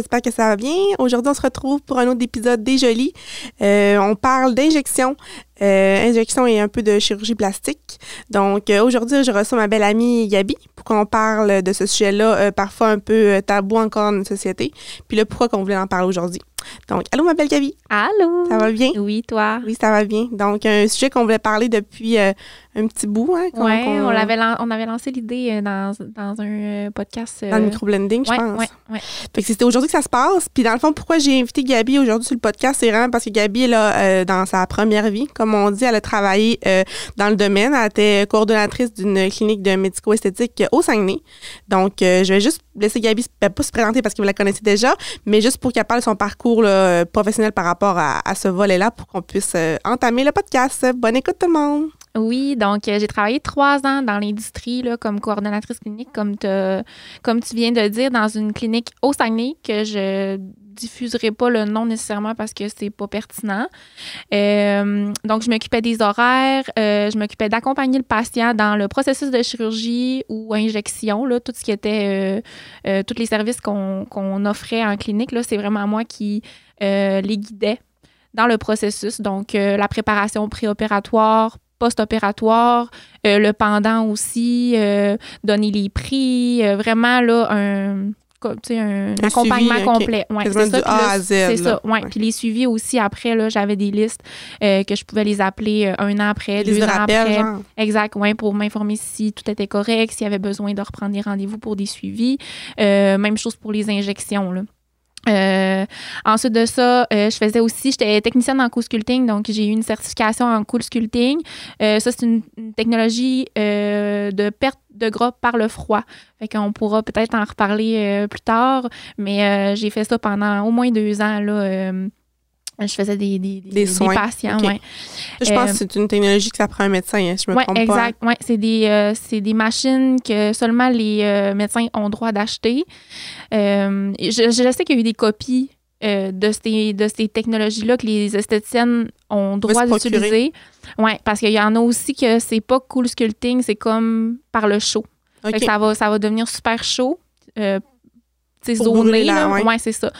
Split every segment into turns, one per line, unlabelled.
j'espère que ça va bien. Aujourd'hui, on se retrouve pour un autre épisode des Jolis. Euh, on parle d'injection, injection et un peu de chirurgie plastique. Donc, euh, aujourd'hui, je reçois ma belle amie Gabi pour qu'on parle de ce sujet-là, euh, parfois un peu euh, tabou encore dans notre société. Puis là, pourquoi qu'on voulait en parler aujourd'hui? Donc, allô, ma belle Gabi?
Allô?
Ça va bien?
Oui, toi?
Oui, ça va bien. Donc, un sujet qu'on voulait parler depuis euh, un petit bout. Hein,
Oui, on, l'avait lan- on avait lancé l'idée euh, dans, dans un euh, podcast.
Dans le microblending, je
ouais,
pense.
ouais, ouais.
Fait que c'était aujourd'hui que ça se passe. Puis dans le fond, pourquoi j'ai invité Gabi aujourd'hui sur le podcast, c'est vraiment parce que Gabi, là, euh, dans sa première vie, comme on dit, elle a travaillé euh, dans le domaine. Elle était coordonnatrice d'une clinique de médico-esthétique au Saguenay. Donc, euh, je vais juste laisser Gabi, ben, pas se présenter parce que vous la connaissez déjà, mais juste pour qu'elle parle de son parcours euh, professionnel par rapport à, ce volet-là pour qu'on puisse euh, entamer le podcast. Bonne écoute tout le monde!
Oui, donc euh, j'ai travaillé trois ans dans l'industrie comme coordonnatrice clinique, comme, comme tu viens de dire, dans une clinique au Saguenay que je diffuserai pas le nom nécessairement parce que c'est pas pertinent. Euh, donc, je m'occupais des horaires, euh, je m'occupais d'accompagner le patient dans le processus de chirurgie ou injection, là, tout ce qui était, euh, tous les services qu'on offrait en clinique, là, c'est vraiment moi qui les guidais dans le processus. Donc, la préparation préopératoire, post-opératoire, le pendant aussi, donner les prix, vraiment là, un, un,
Un
accompagnement
suivi,
complet. Ouais, c'est ça. là,
Z,
ça, ouais.
Ouais.
Puis les suivis aussi, après, là, j'avais des listes euh, que je pouvais les appeler euh, un an après, deux
de
ans
rappel,
après.
genre.
Exact, ouais, pour m'informer si tout était correct, s'il y avait besoin de reprendre des rendez-vous pour des suivis. Euh, même chose pour les injections. Là. Euh, ensuite de ça, euh, je faisais aussi, j'étais technicienne en co-sculpting, donc j'ai eu une certification en co-sculpting. Euh, ça, c'est une, technologie de perte de gras par le froid. Fait qu'on pourra peut-être en reparler plus tard, mais j'ai fait ça pendant au moins deux ans. Je faisais des, des,
Des soins.
patients.
Ok.
ouais.
Je pense
Euh,
que c'est une technologie que ça prend un médecin, hein, je me
Oui,
trompe pas.
exact. Ouais, c'est des, euh, c'est des machines que seulement les euh, médecins ont droit d'acheter. Je, je sais qu'il y a eu des copies de ces, de ces technologies-là que les esthéticiennes ont droit d'utiliser. Oui, parce qu'il y en a aussi que c'est pas cool sculpting, c'est comme par le chaud. Ça, va, ça va devenir super chaud. Euh, zoné, là.
ouais.
Ouais, c'est ça.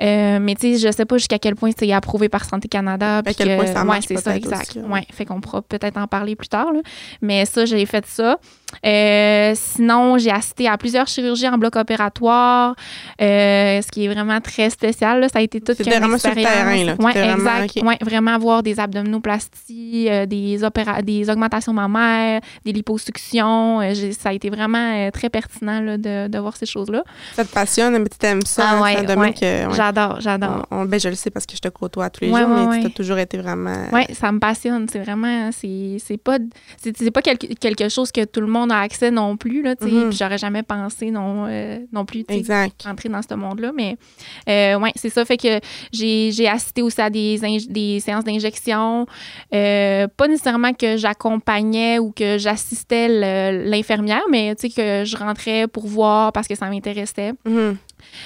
Euh, mais tu sais, je sais pas jusqu'à quel point c'est approuvé par Santé Canada.
À quel
que-
point ça
ouais, c'est ça, exact.
aussi,
ouais, fait qu'on pourra peut-être en parler plus tard. là. Mais ça, j'ai fait ça. Euh, sinon, j'ai assisté à plusieurs chirurgies en bloc opératoire, euh, ce qui est vraiment très spécial. là. Ça a été toute une
vraiment sur le terrain, là.
Ouais,
C'était vraiment,
exact.
ok.
Ouais, vraiment voir des abdominoplasties, euh, des, opéra des augmentations mammaires, des liposuctions. Ça a été vraiment très pertinent là, de, de voir ces choses-là.
Ça te passionne, mais tu aimes ça.
Ah
hein,
ouais,
un domaine que.
J'adore, j'adore.
On- on- ben, je le sais parce que je te côtoie tous les jours, mais tu as toujours été vraiment.
Oui, ça me passionne. C'est vraiment, c'est c'est pas, c'est c'est pas quelque, quelque chose que tout le monde a accès non plus, là, tu.
Mhm.
Puis j'aurais jamais pensé non, euh, non plus, tu entrer dans ce monde-là. Mais euh, ouais, c'est ça. Fait que j'ai j'ai assisté aussi à des, des séances d'injection. Euh, pas nécessairement que j'accompagnais ou que j'assistais l'infirmière, mais tu sais, que je rentrais pour voir parce que ça m'intéressait.
Mhm.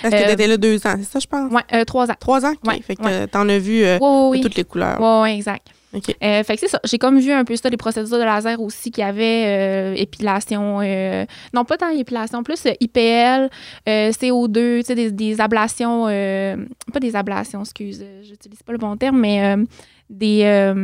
Parce que
Euh,
tu étais là deux ans, c'est ça, je pense?
Euh, trois ans.
Trois ans?
Ouais,
Fait que
ouais.
t'en as vu
Oui, oui, oui.
toutes les couleurs.
Ouais, exact.
OK.
Euh, fait que c'est ça. J'ai comme vu un peu ça, les procédures de laser aussi qu'il y avait, euh, épilation, euh, non pas tant épilation, plus euh, IPL, euh, CO2, tu sais, des, des ablations, pas des ablations, excuse, j'utilise pas le bon terme, mais des.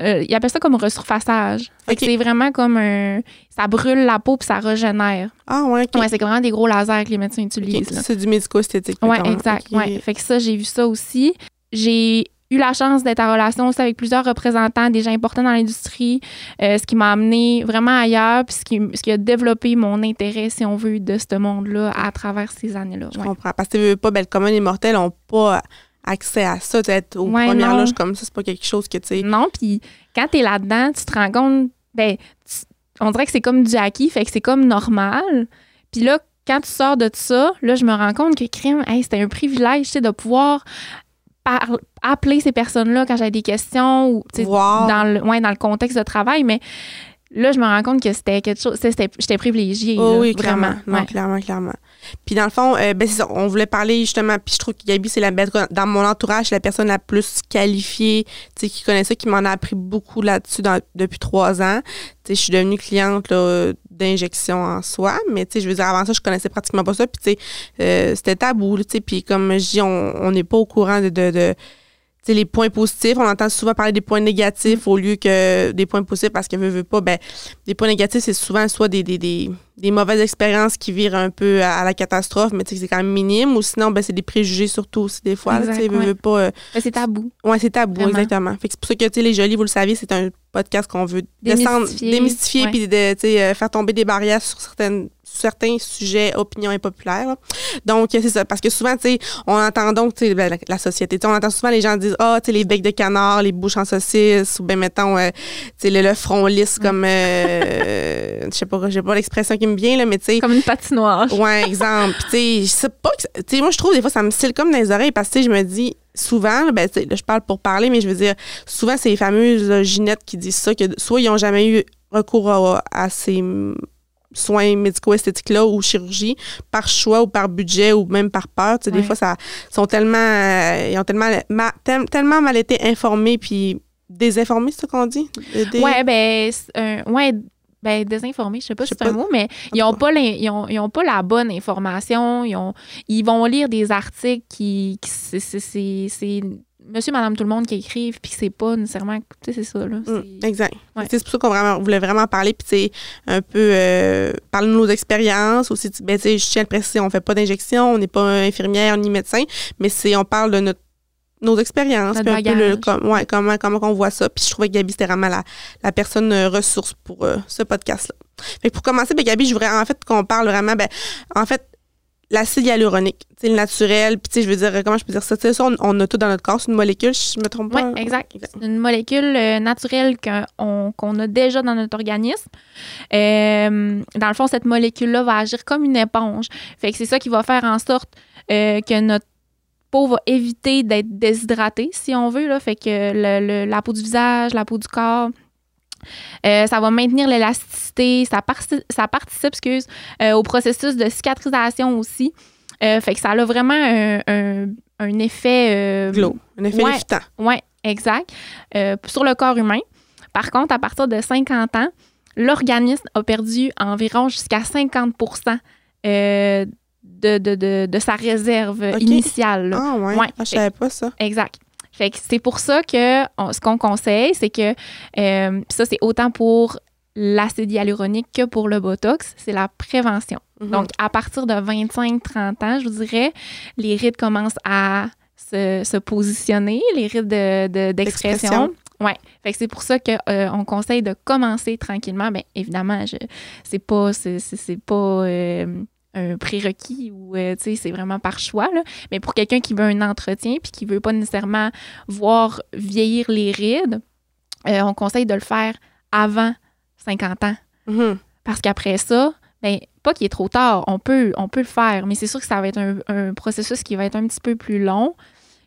Ils appellent ça comme resurfaçage. C'est vraiment comme un. Ça brûle la peau puis ça régénère.
Ah, ouais, OK.
Ouais, c'est vraiment des gros lasers que les médecins utilisent.
C'est du médico-esthétique.
Oui,
mettons.
exact. Ouais. Fait que ça, j'ai vu ça aussi. J'ai eu la chance d'être en relation aussi avec plusieurs représentants, des gens importants dans l'industrie, euh, ce qui m'a amené vraiment ailleurs, puis ce qui, ce qui a développé mon intérêt, si on veut, de ce monde-là à travers ces années-là.
Je
Ouais.
comprends. Parce que tu veux pas, ben, le commun des mortels n'ont pas accès à ça. Tu être aux
Ouais,
premières
non.
loges comme ça, c'est pas quelque chose que tu sais.
Non, puis quand t'es là-dedans, tu te rends compte, ben, tu- on dirait que c'est comme du acquis, fait que c'est comme normal. Puis là, quand tu sors de ça, là, je me rends compte que crime, hey, c'était un privilège, tu sais, de pouvoir par- appeler ces personnes-là quand j'avais des questions ou, dans le, ouais, dans le contexte de travail, mais là, je me rends compte que c'était quelque chose. c'était- J'étais privilégiée.
Oh
là,
oui,
vraiment.
clairement. Non,
Ouais.
clairement, clairement. Puis dans le fond, euh, ben, c'est ça, on voulait parler justement, puis je trouve que Gabi, c'est la dans mon entourage, c'est la personne la plus qualifiée, tu sais, qui connaît ça, qui m'en a appris beaucoup là-dessus depuis trois ans. Tu sais, je suis devenue cliente là, d'injection en soi, mais tu sais, je veux dire, avant ça, je connaissais pratiquement pas ça, puis tu sais, euh, c'était tabou, tu sais, puis comme je dis, on n'est pas au courant de... de, sais, les points positifs, on entend souvent parler des points négatifs au lieu que des points positifs parce que veut, veut pas, ben, des points négatifs, c'est souvent soit des, des, des, des mauvaises expériences qui virent un peu à, à la catastrophe, mais c'est quand même minime, ou sinon, ben, c'est des préjugés surtout aussi des fois. tu sais,
Exact,
veut,
ouais.
veut pas, euh,
Mais c'est tabou.
ouais, c'est tabou,
Vraiment.
exactement. Fait que c'est pour ça que, tu sais, les jolis, vous le savez, c'est un podcast qu'on veut descendre,
Démystifier.
démystifier,
Ouais.
puis de, euh, faire tomber des barrières sur certaines certains sujets, opinions impopulaires. là. Donc, c'est ça. Parce que souvent, tu sais, on entend donc, tu sais, ben, la, la société, on entend souvent les gens dire, ah, tu sais, les becs de canard, les bouches en saucisse, ou ben, mettons, euh, tu sais, le, le front lisse comme, euh, je sais pas, j'ai pas l'expression qui me vient, là, mais tu sais,
Comme une patinoire.
Ouais, exemple. Tu sais, je sais pas. que- Tu sais, moi, je trouve des fois, ça me style comme dans les oreilles parce que, tu sais, je me dis, souvent, ben, tu sais, là, je parle pour parler, mais je veux dire, souvent, c'est les fameuses euh, Ginettes qui disent ça, que soit ils n'ont jamais eu recours à, à ces mm, soins médico-esthétiques-là ou chirurgie par choix ou par budget ou même par peur. Tu sais,
Ouais.
des fois, ça sont tellement, euh, ils ont tellement, ma- tel- tellement mal été informés puis désinformés, c'est ça qu'on dit? Des-
Ouais, ben, ouais, ben, désinformés, je sais pas si c'est un mot, mais ils ont pas, ils ont, ils ont pas la bonne information. Ils, ont, ils vont lire des articles qui, qui c'est monsieur, madame, tout le monde qui écrivent, puis c'est pas nécessairement, tu sais, c'est ça, là.
Mm,
c'est-
exact.
Ouais.
C'est pour ça qu'on vraiment, voulait vraiment parler, puis sais, un peu euh, parler de nos expériences aussi. tu- Ben, tu sais, je tiens à le préciser, on fait pas d'injection, on n'est pas infirmière ni médecin, mais c'est on parle de notre nos expériences, puis un peu le, ouais, comment comment on voit ça. Puis je trouvais que Gabi c'était vraiment la, la personne euh, ressource pour euh, ce podcast là. Fait que pour commencer, ben, Gabi, je voudrais en fait qu'on parle vraiment ben en fait l'acide hyaluronique, sais, le naturel, puis tu sais, je veux dire, comment je peux dire ça? Tu sais, ça, on, on a tout dans notre corps, c'est une molécule, je me trompe
Oui,
pas?
exact. C'est une molécule euh, naturelle qu'on on- qu'on a déjà dans notre organisme. Euh, dans le fond, cette molécule-là va agir comme une éponge. Fait que c'est ça qui va faire en sorte euh, que notre peau va éviter d'être déshydratée, si on veut. Là. Fait que le- le- la peau du visage, la peau du corps, euh, ça va maintenir l'élasticité, ça, parti- ça participe excuse, euh, au processus de cicatrisation aussi. Euh, fait que ça a vraiment un, un- un effet...
Glow, un effet
Ouais. oui, exact. Sur le corps humain. Par contre, à partir de 50 ans, l'organisme a perdu environ jusqu'à 50 euh, de, de, de, de sa réserve initiale. là.
Ah ouais,
Ouais.
Ah, je savais pas ça.
Exact. Fait que c'est pour ça que on- ce qu'on conseille, c'est que euh, ça, c'est autant pour l'acide hyaluronique que pour le Botox, c'est la prévention.
Mhm.
Donc, à partir de 25-30 ans, je vous dirais, les rides commencent à se, se positionner, les rides de- de- d'expression.
D'expression.
ouais. Fait que c'est pour ça qu'on conseille de commencer tranquillement. Bien, évidemment, je, c'est pas, c'est pas euh, un prérequis ou, euh, tu sais, c'est vraiment par choix, là. Mais pour quelqu'un qui veut un entretien puis qui veut pas nécessairement voir vieillir les rides, euh, on conseille de le faire avant 50 ans.
Mhm.
Parce qu'après ça, ben, pas qu'il est trop tard, on peut, on peut le faire, mais c'est sûr que ça va être un, un processus qui va être un petit peu plus long.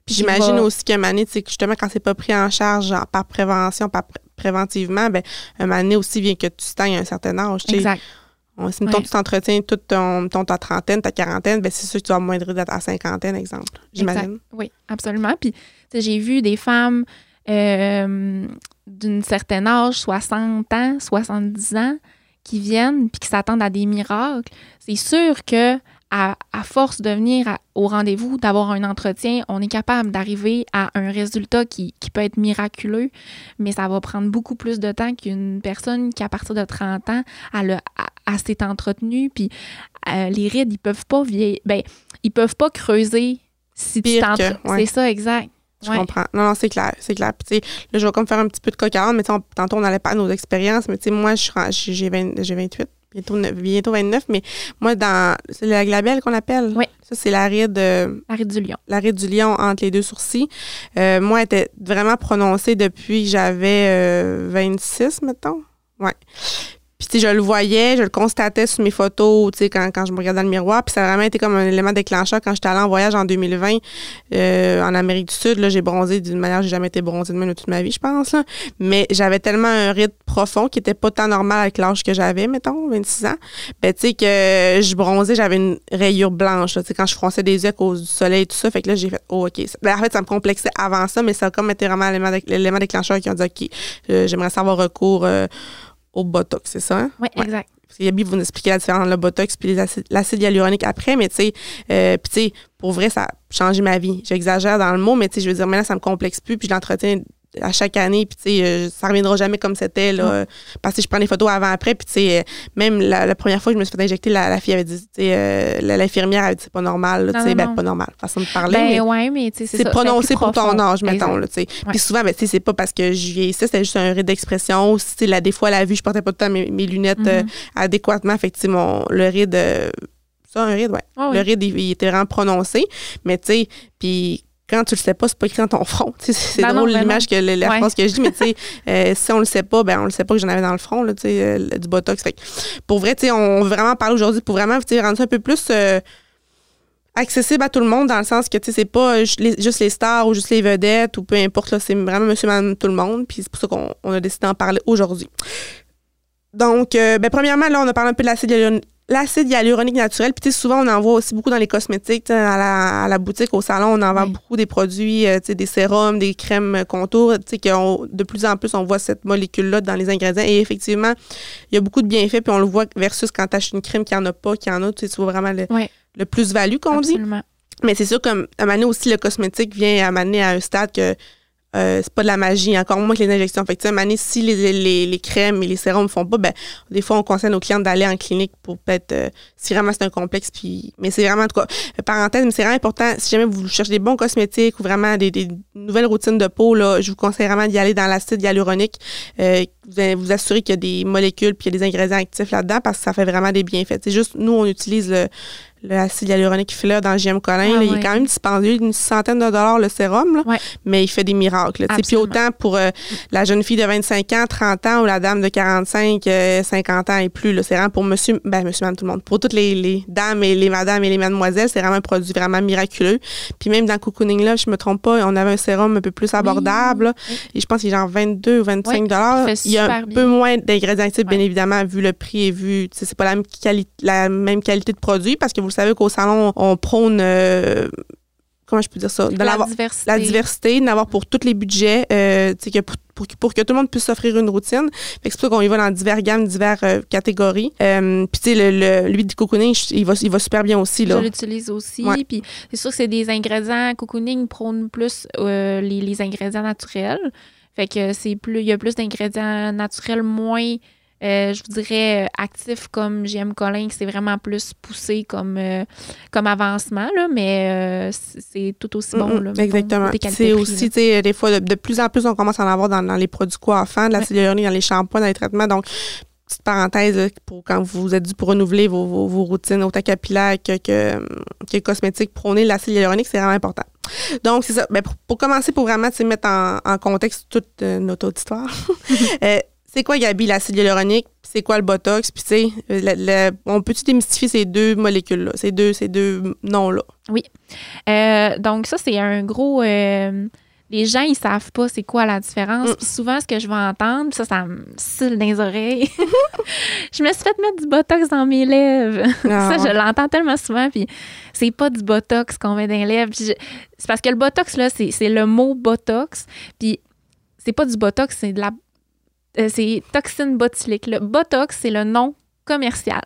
J'imagine
va-
aussi qu'un sais, que justement, quand c'est pas pris en charge genre, par prévention, par pré- préventivement, ben, un donné aussi vient que tu stagnes à un certain âge.
Exact.
Si mettons,
Ouais.
tu t'entretiens toute ton, ton- ta trentaine, ta quarantaine, ben, c'est sûr que tu vas moins de ta cinquantaine, exemple. J'imagine.
Oui, absolument. Puis, j'ai vu des femmes euh, d'une certaine âge, 60 ans, 70 ans, qui viennent puis qui s'attendent à des miracles. C'est sûr que à, à force de venir à- au rendez-vous, d'avoir un entretien, on est capable d'arriver à un résultat qui, qui peut être miraculeux, mais ça va prendre beaucoup plus de temps qu'une personne qui, à partir de 30 ans, elle, elle s'est entretenue, puis euh, les rides, ils peuvent pas vieillir. Ben, ils peuvent pas creuser si tu
Pire
t'entre-
que- ouais.
C'est ça, exact.
Je
Ouais.
comprends. Non, non, c'est clair, c'est clair. Puis, là, je vais comme faire un petit peu de coq à âne, mais on- tantôt, on allait parler de nos expériences, mais tu sais, moi, je suis ren- j'ai j'ai 20 j'ai 28, bientôt, bientôt 29, mais moi, dans, c'est la glabelle qu'on appelle.
Oui.
Ça, c'est la ride, euh,
La ride du lion.
la ride du lion entre les deux sourcils. Euh, moi, elle était vraiment prononcée depuis que j'avais euh, 26, mettons. Ouais. Je le voyais, je le constatais sur mes photos, tu sais, quand, quand je me regardais dans le miroir. Puis, ça a vraiment été comme un élément déclencheur quand j'étais allée en voyage en 2020 euh, en Amérique du Sud. Là, j'ai bronzé d'une manière, j'ai jamais été bronzée de même de toute ma vie, je pense. Là. Mais j'avais tellement un rythme profond qui était pas tant normal avec l'âge que j'avais, mettons, 26 ans. Ben, tu sais, que je bronzais, j'avais une rayure blanche, tu sais, quand je fronçais des yeux à cause du soleil et tout ça. Fait que là, j'ai fait, oh, OK. Ben, en fait, ça me complexait avant ça, mais ça a comme été vraiment l'élément déclencheur qui a dit, OK, euh, j'aimerais savoir recours. Euh, au Botox, c'est ça? Hein?
Oui, exact.
Parce Yabi vous nous expliquer la différence entre le Botox puis l'acide hyaluronique après, mais tu sais, euh, puis tu sais, pour vrai, ça a changé ma vie. J'exagère dans le mot, mais tu sais, je veux dire, maintenant, ça me complexe plus, puis je l'entretiens à chaque année, puis tu sais, euh, ça reviendra jamais comme c'était, là, parce que je prends des photos avant-après, puis tu sais, euh, même la, première fois que je me suis fait injecter, la, fille avait dit, tu sais, euh, l'infirmière avait dit, c'est pas normal, tu sais, ben, pas normal, façon de parler.
Ben, mais ouais, mais tu sais,
c'est prononcé pour ton âge, mettons, là, tu sais. Puis souvent, ben, tu sais, c'est pas parce que je vieillissais, c'était juste un ride d'expression, tu sais, des fois, la vue, je portais pas tout le temps mes, lunettes mm-hmm. adéquatement, fait que, mon, le ride, ça, un ride, ouais. Ah le ride, il, il, était vraiment prononcé, mais tu sais, puis quand tu le sais pas, c'est pas écrit dans ton front. C'est ben drôle ben l'image que la phrase que je dis, mais tu sais, euh, si on le sait pas, ben on le sait pas que j'en avais dans le front, là, euh, du botox. Fait pour vrai, tu sais, on veut vraiment parler aujourd'hui pour vraiment rendre ça un peu plus euh, accessible à tout le monde dans le sens que tu sais, c'est pas juste les, stars ou juste les vedettes ou peu importe, c'est vraiment monsieur, madame, tout le monde. Puis c'est pour ça qu'on a décidé d'en parler aujourd'hui. Donc, ben, premièrement, là, on a parlé un peu de l'acide L'acide hyaluronique naturel, puis souvent on en voit aussi beaucoup dans les cosmétiques, à la, à la, boutique, au salon, on en vend beaucoup des produits, euh, des sérums, des crèmes contours, que de plus en plus on voit cette molécule-là dans les ingrédients. Et effectivement, il y a beaucoup de bienfaits, puis on le voit versus quand tu achètes une crème qui en a pas, qui en a, tu vois vraiment le, plus-value qu'on dit. Mais c'est sûr qu'à un moment aussi, le cosmétique vient à amener à un stade que euh, c'est pas de la magie, encore moins que les injections. Fait que, année, si les, les, les, crèmes et les sérums ne font pas, ben, des fois, on conseille nos clients d'aller en clinique pour peut-être, euh, si vraiment c'est un complexe. Puis, mais c'est vraiment, en tout cas, euh, parenthèse, mais c'est vraiment important, si jamais vous cherchez des bons cosmétiques ou vraiment des, des nouvelles routines de peau, là, je vous conseille vraiment d'y aller dans l'acide hyaluronique. Euh, vous vous assurez qu'il y a des molécules puis il y a des ingrédients actifs là-dedans parce que ça fait vraiment des bienfaits. C'est juste, nous, on utilise le, l'acide hyaluronique là dans GM Colin. Ah il est quand même dispendieux d'une centaine de dollars le sérum, mais il fait des miracles. Puis autant pour euh, la jeune fille de 25 ans, 30 ans ou la dame de 45, 50 euh, ans et plus. C'est vraiment pour monsieur, ben monsieur, madame, tout le monde. Pour toutes les, dames et les madames et les mademoiselles, c'est vraiment un produit vraiment miraculeux. Puis même dans Cocooning là, je me trompe pas, on avait un sérum un peu plus abordable. Et je pense qu'il est genre 22 ou 25 dollars. Il, y a un peu moins d'ingrédients actifs, bien évidemment, vu le prix et vu, c'est pas la même, la même qualité de produit parce que vous savez qu'au salon, on prône euh, comment je peux dire ça?
la, diversité.
la diversité, d'avoir pour tous les budgets, euh, que pour, pour, que tout le monde puisse s'offrir une routine. c'est pour ça qu'on y va dans divers gammes, diverses euh, catégories. puis tu sais, le, l'huile de cocooning, il va, il va super bien aussi. Là.
Je l'utilise aussi. Puis c'est sûr que c'est des ingrédients, cocooning prône plus les, les, ingrédients naturels. Fait que c'est plus, il y a plus d'ingrédients naturels, moins euh, je vous dirais euh, actif comme JM Colin, c'est vraiment plus poussé comme, euh, comme avancement, là, mais c'est tout aussi bon. Là,
exactement. C'est aussi, tu sais, des fois, de, plus en plus, on commence à en avoir dans, les produits coiffants, de la ouais. dans les shampoings, dans les traitements. Donc, petite parenthèse, pour quand vous êtes dû pour renouveler vos, vos, routines autant capillaires que, que, que cosmétiques, prôner l'acide hyaluronique, c'est vraiment important. Donc, c'est ça. Ben, pour, commencer, pour vraiment mettre en, en contexte toute notre auditoire, c'est quoi, Gabi, l'acide hyaluronique? C'est quoi le Botox? Puis, tu sais, on peut-tu démystifier ces deux molécules-là, ces deux, ces deux noms-là?
Oui. Euh, donc, ça, c'est un gros. Euh, les gens, ils savent pas c'est quoi la différence. Mm. Puis souvent, ce que je vais entendre, ça, ça me cille dans les oreilles. je me suis fait mettre du Botox dans mes lèvres. Ah, ça, je l'entends tellement souvent. Puis c'est pas du Botox qu'on met dans les lèvres. C'est parce que le Botox, là, c'est le mot Botox. Puis c'est pas du Botox, c'est de la euh, c'est toxine botulique. Le Botox, c'est le nom commercial.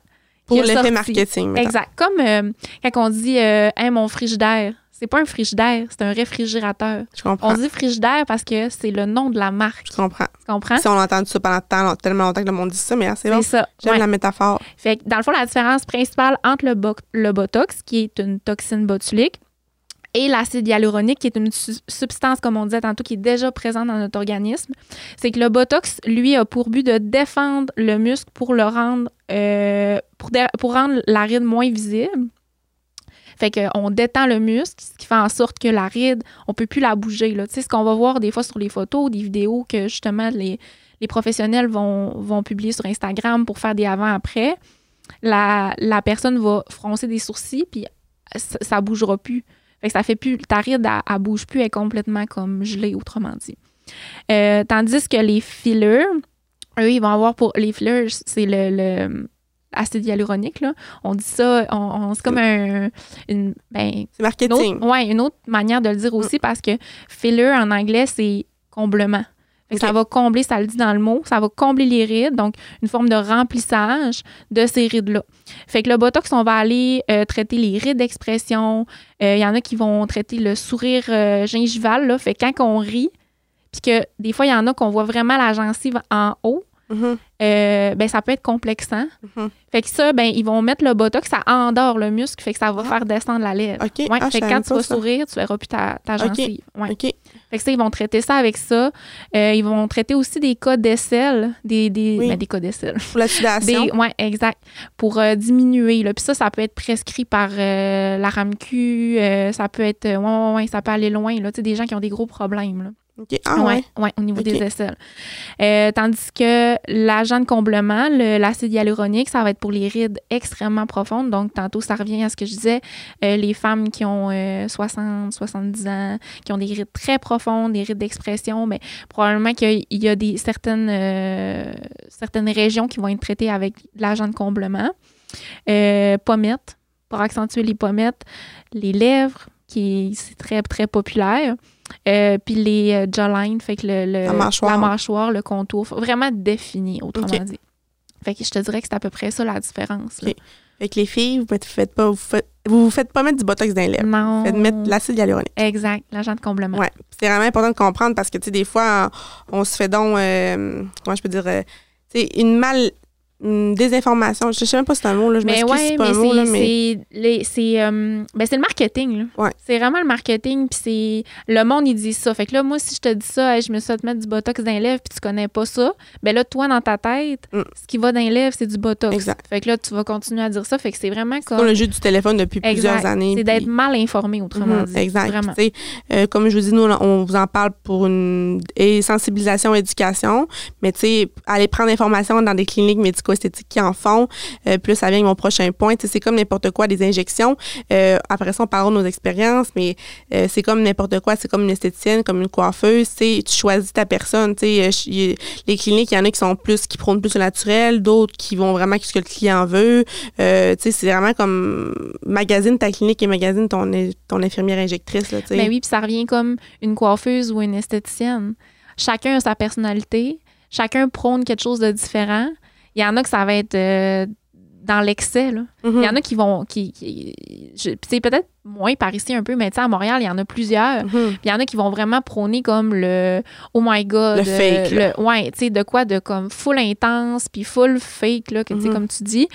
Pour l'effet marketing.
Exact. Comme euh, quand on dit euh, mon frigidaire. C'est pas un frigidaire, c'est un réfrigérateur.
Je comprends.
On dit frigidaire parce que c'est le nom de la marque.
Je comprends.
Tu comprends?
Si on a entendu ça pendant tellement longtemps que le monde dit ça, mais c'est bon. ça. J'aime la métaphore.
Fait que dans le fond, la différence principale entre le, le Botox, qui est une toxine botulique, et l'acide hyaluronique, qui est une substance, comme on disait tantôt, qui est déjà présente dans notre organisme, c'est que le Botox, lui, a pour but de défendre le muscle pour le rendre, euh, pour, rendre la ride moins visible. Fait qu'on détend le muscle, ce qui fait en sorte que la ride, on peut plus la bouger. Là. Tu sais, ce qu'on va voir des fois sur les photos, des vidéos, que justement, les, professionnels vont, publier sur Instagram pour faire des avant-après, la, la personne va froncer des sourcils, puis ça, ça bougera plus. Fait que ça fait plus, ta ride, elle, elle bouge plus, elle est complètement comme gelée, autrement dit. Euh, tandis que les fillers, eux, ils vont avoir pour les fillers, c'est le, le acide hyaluronique, là. On dit ça, on, on- c'est comme un, une, ben,
C'est
une
marketing.
autre, ouais, une autre manière de le dire aussi parce que filler en anglais, c'est comblement. Ça va combler, ça le dit dans le mot, ça va combler les rides, donc une forme de remplissage de ces rides-là. Fait que le Botox, on va aller euh, traiter les rides d'expression. Euh, Il y en a qui vont traiter le sourire euh, gingival. Là. Fait que quand on rit, puis que des fois, il y en a qu'on voit vraiment la gencive en haut,
Mhm.
Euh, ben, ça peut être complexant.
Mhm.
Fait que ça, ben, ils vont mettre le botox, ça endort le muscle, fait que ça va
Ah.
faire descendre la lèvre. Ouais,
Ah,
fait que quand tu vas
ça.
sourire, tu verras plus ta, ta gencive. Ouais. Fait que ça, ils vont traiter ça avec ça. Euh, ils vont traiter aussi des cas d'aisselle, des, des,
Oui.
ben, des cas d'aisselle.
Pour la sudation.
Ouais, exact. Pour euh, diminuer. Là. Puis ça, ça peut être prescrit par la RAMQ, ça peut être, ouais, ouais, ouais, ça peut aller loin. Là. Tu sais, des gens qui ont des gros problèmes. Là.
OK. Ah ouais.
ouais, au niveau des aisselles. Euh, tandis que l'agent de comblement, le- l'acide hyaluronique, ça va être pour les rides extrêmement profondes. Donc, tantôt, ça revient à ce que je disais, euh, les femmes qui ont euh, 60, 70 ans, qui ont des rides très profondes, des rides d'expression, mais probablement qu'il y a des, certaines, euh, certaines régions qui vont être traitées avec l'agent de comblement. Euh, pommettes, pour accentuer les pommettes, les lèvres, qui c'est très, très populaire. Euh, puis les euh, jawlines, fait que le, le-
La mâchoire.
mâchoire, le contour, vraiment défini, autrement dit. Fait que je te dirais que c'est à peu près ça la différence. là.
Ok. Fait que les filles, vous faites, faites pas, vous faites, vous vous faites pas mettre du botox dans les lèvres.
Non.
Vous faites mettre de l'acide hyaluronique.
Exact, l'agent de comblement.
Ouais. C'est vraiment important de comprendre parce que, tu sais, des fois, on, on se fait donc, euh, comment je peux dire, euh, tu sais, une mal, une désinformation. Je sais même pas si c'est un mot, là. Je
Mais
m'excuse si
ouais,
c'est pas
mais
un mot, là,
c'est-
mais.
c'est euh, ben, c'est le marketing.
Ouais.
C'est vraiment le marketing. Puis c'est le monde, ils disent ça. Fait que là, moi, si je te dis ça, hey, je me suis fait mettre du botox dans les lèvres, puis tu connais pas ça, ben là, toi, dans ta tête,
Mm.
ce qui va dans les lèvres, c'est du botox.
Exact.
Fait que là, tu vas continuer à dire ça. Fait que c'est vraiment
comme le jeu du téléphone depuis plusieurs années.
C'est
puis-
d'être mal informé, autrement
Mhm,
dit.
Exact.
Vraiment.
Euh, comme je vous dis, nous, on vous en parle pour une et sensibilisation, éducation, mais tu sais, aller prendre l'information dans des cliniques médico-esthétiques qui en font. Euh, puis là, ça vient avec mon prochain point. C'est comme n'importe quoi, des injections. Euh, après ça, on parlera de nos expériences, mais euh, c'est comme n'importe quoi. C'est comme une esthéticienne, comme une coiffeuse. Tu choisis ta personne. Euh, les cliniques, il y en a qui sont plus, qui prônent plus le naturel, d'autres qui vont vraiment ce que le client veut. C'est vraiment comme magazine ta clinique et magazine ton, infirmière injectrice.
Ben oui, puis ça revient comme une coiffeuse ou une esthéticienne. Chacun a sa personnalité. Chacun prône quelque chose de différent. Il y en a que ça va être euh, dans l'excès. là.
Mhm.
Il y en a qui vont. qui, C'est peut-être moins par ici un peu, mais à Montréal, il y en a plusieurs.
Mhm.
Puis il y en a qui vont vraiment prôner comme le Oh my God.
Le fake,
euh, le- ouais, tu sais, de quoi? De comme full intense, puis full fake, là, que,
Mhm.
comme tu dis.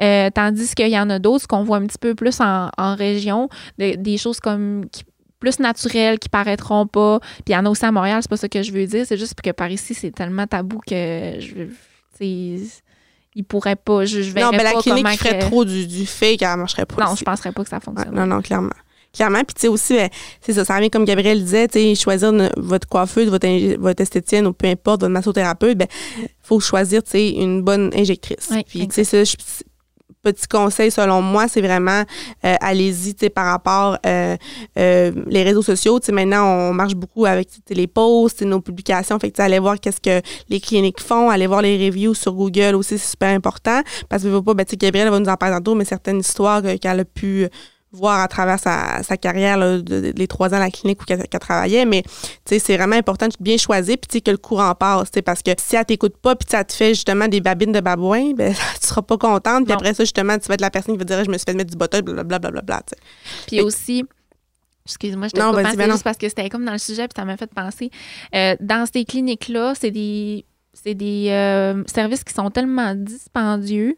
Euh, tandis qu'il y en a d'autres qu'on voit un petit peu plus en, en région, de- des choses comme. qui- plus naturelles, qui paraîtront pas. Puis il y en a aussi à Montréal, c'est pas ça que je veux dire. C'est juste que par ici, c'est tellement tabou que je. Ils pourraient pas. Je, je verrais
non, mais la
pas
clinique qui ferait
que-
trop du, du fake, elle marcherait pas.
Non,
ici.
je penserais pas que ça
Ouais,
fonctionne.
non, non, clairement. Clairement. Puis, tu sais, aussi, ben, c'est ça, ça revient comme Gabriel disait, tu sais, choisir une- votre coiffeuse, votre, votre esthéticienne ou peu importe, votre massothérapeute, ben, faut choisir, tu sais, une bonne injectrice. Puis, tu sais, petit conseil selon moi, c'est vraiment euh, allez-y, par rapport euh, euh, les réseaux sociaux. Tu sais, maintenant, on marche beaucoup avec les posts, nos publications. Fait que, allez voir qu'est-ce que les cliniques font, allez voir les reviews sur Google aussi, c'est super important. Parce que, veux pas, ben, Gabrielle va nous en parler tantôt, mais certaines histoires euh, qu'elle a pu voir à travers sa, sa carrière, là, de, de- les trois ans à la clinique où qu'elle qu'elle travaillait. Mais c'est vraiment important de bien choisir puis que le courant passe. Parce que si elle t'écoute pas puis ça te fait justement des babines de babouin, ben, tu seras pas contente. Puis après ça, justement, tu vas être la personne qui va dire je me suis fait mettre du botox, blablabla. Bla, bla, bla.
Puis aussi, excuse-moi, je te
Non,
coupe,
ben
juste parce que c'était comme dans le sujet, puis ça m'a fait penser. Euh, dans ces cliniques-là, c'est des, des euh, services qui sont tellement dispendieux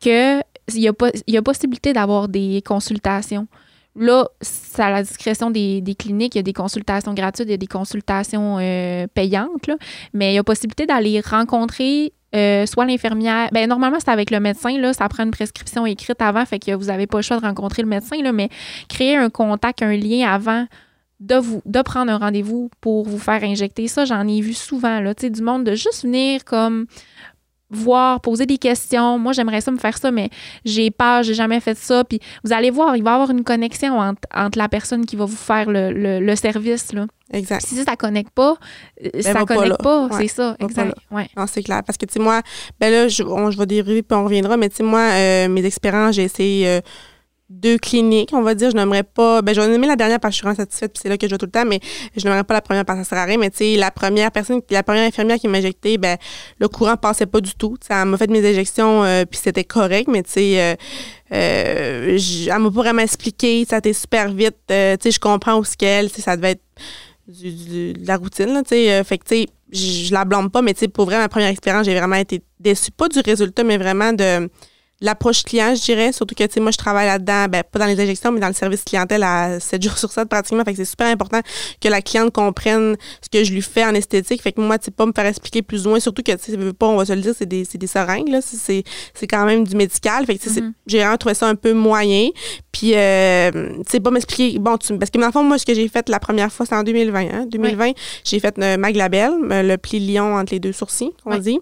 que il y a, possibilité d'avoir des consultations. Là, c'est à la discrétion des, des cliniques. Il y a des consultations gratuites, il y a des consultations euh, payantes, là. mais il y a possibilité d'aller rencontrer euh, soit l'infirmière. Ben, normalement, c'est avec le médecin. Là, ça prend une prescription écrite avant, fait que vous n'avez pas le choix de rencontrer le médecin, là, mais créer un contact, un lien avant de, vous, de prendre un rendez-vous pour vous faire injecter. Ça, j'en ai vu souvent, là, du monde de juste venir comme voir, poser des questions. Moi, j'aimerais ça me faire ça, mais j'ai peur, j'ai jamais fait ça. Puis vous allez voir, il va y avoir une connexion entre, entre la personne qui va vous faire le, le, le service. Là.
Exact.
Si ça connecte pas, euh, ça
va pas
connecte pas,
Ouais,
c'est ça,
pas
exact. Ouais.
Non, c'est clair. Parce que, tu sais, moi, ben là, je, on- je vais dériver puis on reviendra, mais tu sais, moi, euh, mes expériences, j'ai essayé euh, deux cliniques, on va dire. Je n'aimerais pas. Ben, j'aurais aimé la dernière parce que je suis satisfaite, puis c'est là que je vais tout le temps, mais je n'aimerais pas la première parce que ça sert à rien. Mais, tu sais, la première personne, la première infirmière qui m'a injecté, ben, le courant passait pas du tout. Tu sais, elle m'a fait mes injections, euh, puis c'était correct, mais, tu sais, euh, euh, elle m'a pas vraiment ça a été super vite. Euh, tu sais, je comprends où ce qu'elle, ça devait être du- du- de la routine, là, tu sais. Euh, fait que, tu sais, je la blâme pas, mais tu sais, pour vrai, ma première expérience, j'ai vraiment été déçue. Pas du résultat, mais vraiment de l'approche client, je dirais. Surtout que, tu sais, moi, je travaille là-dedans, ben, pas dans les injections, mais dans le service clientèle à 7 jours sur 7 pratiquement. Fait que c'est super important que la cliente comprenne ce que je lui fais en esthétique. Fait que moi, tu sais, pas me faire expliquer plus moins. Surtout que, tu sais, pas, on va se le dire, c'est des, c'est des seringues, là. C'est- C'est c'est quand même du médical. Fait que, tu sais, c'est-
Mhm.
j'ai vraiment trouvé ça un peu moyen. Puis, euh, tu sais, pas m'expliquer. Bon, tu, parce que, dans le fond, moi, ce que j'ai fait la première fois, c'était en 2020. Hein? 2020, j'ai fait euh, ma glabelle, euh, le pli lion entre les deux sourcils, on dit,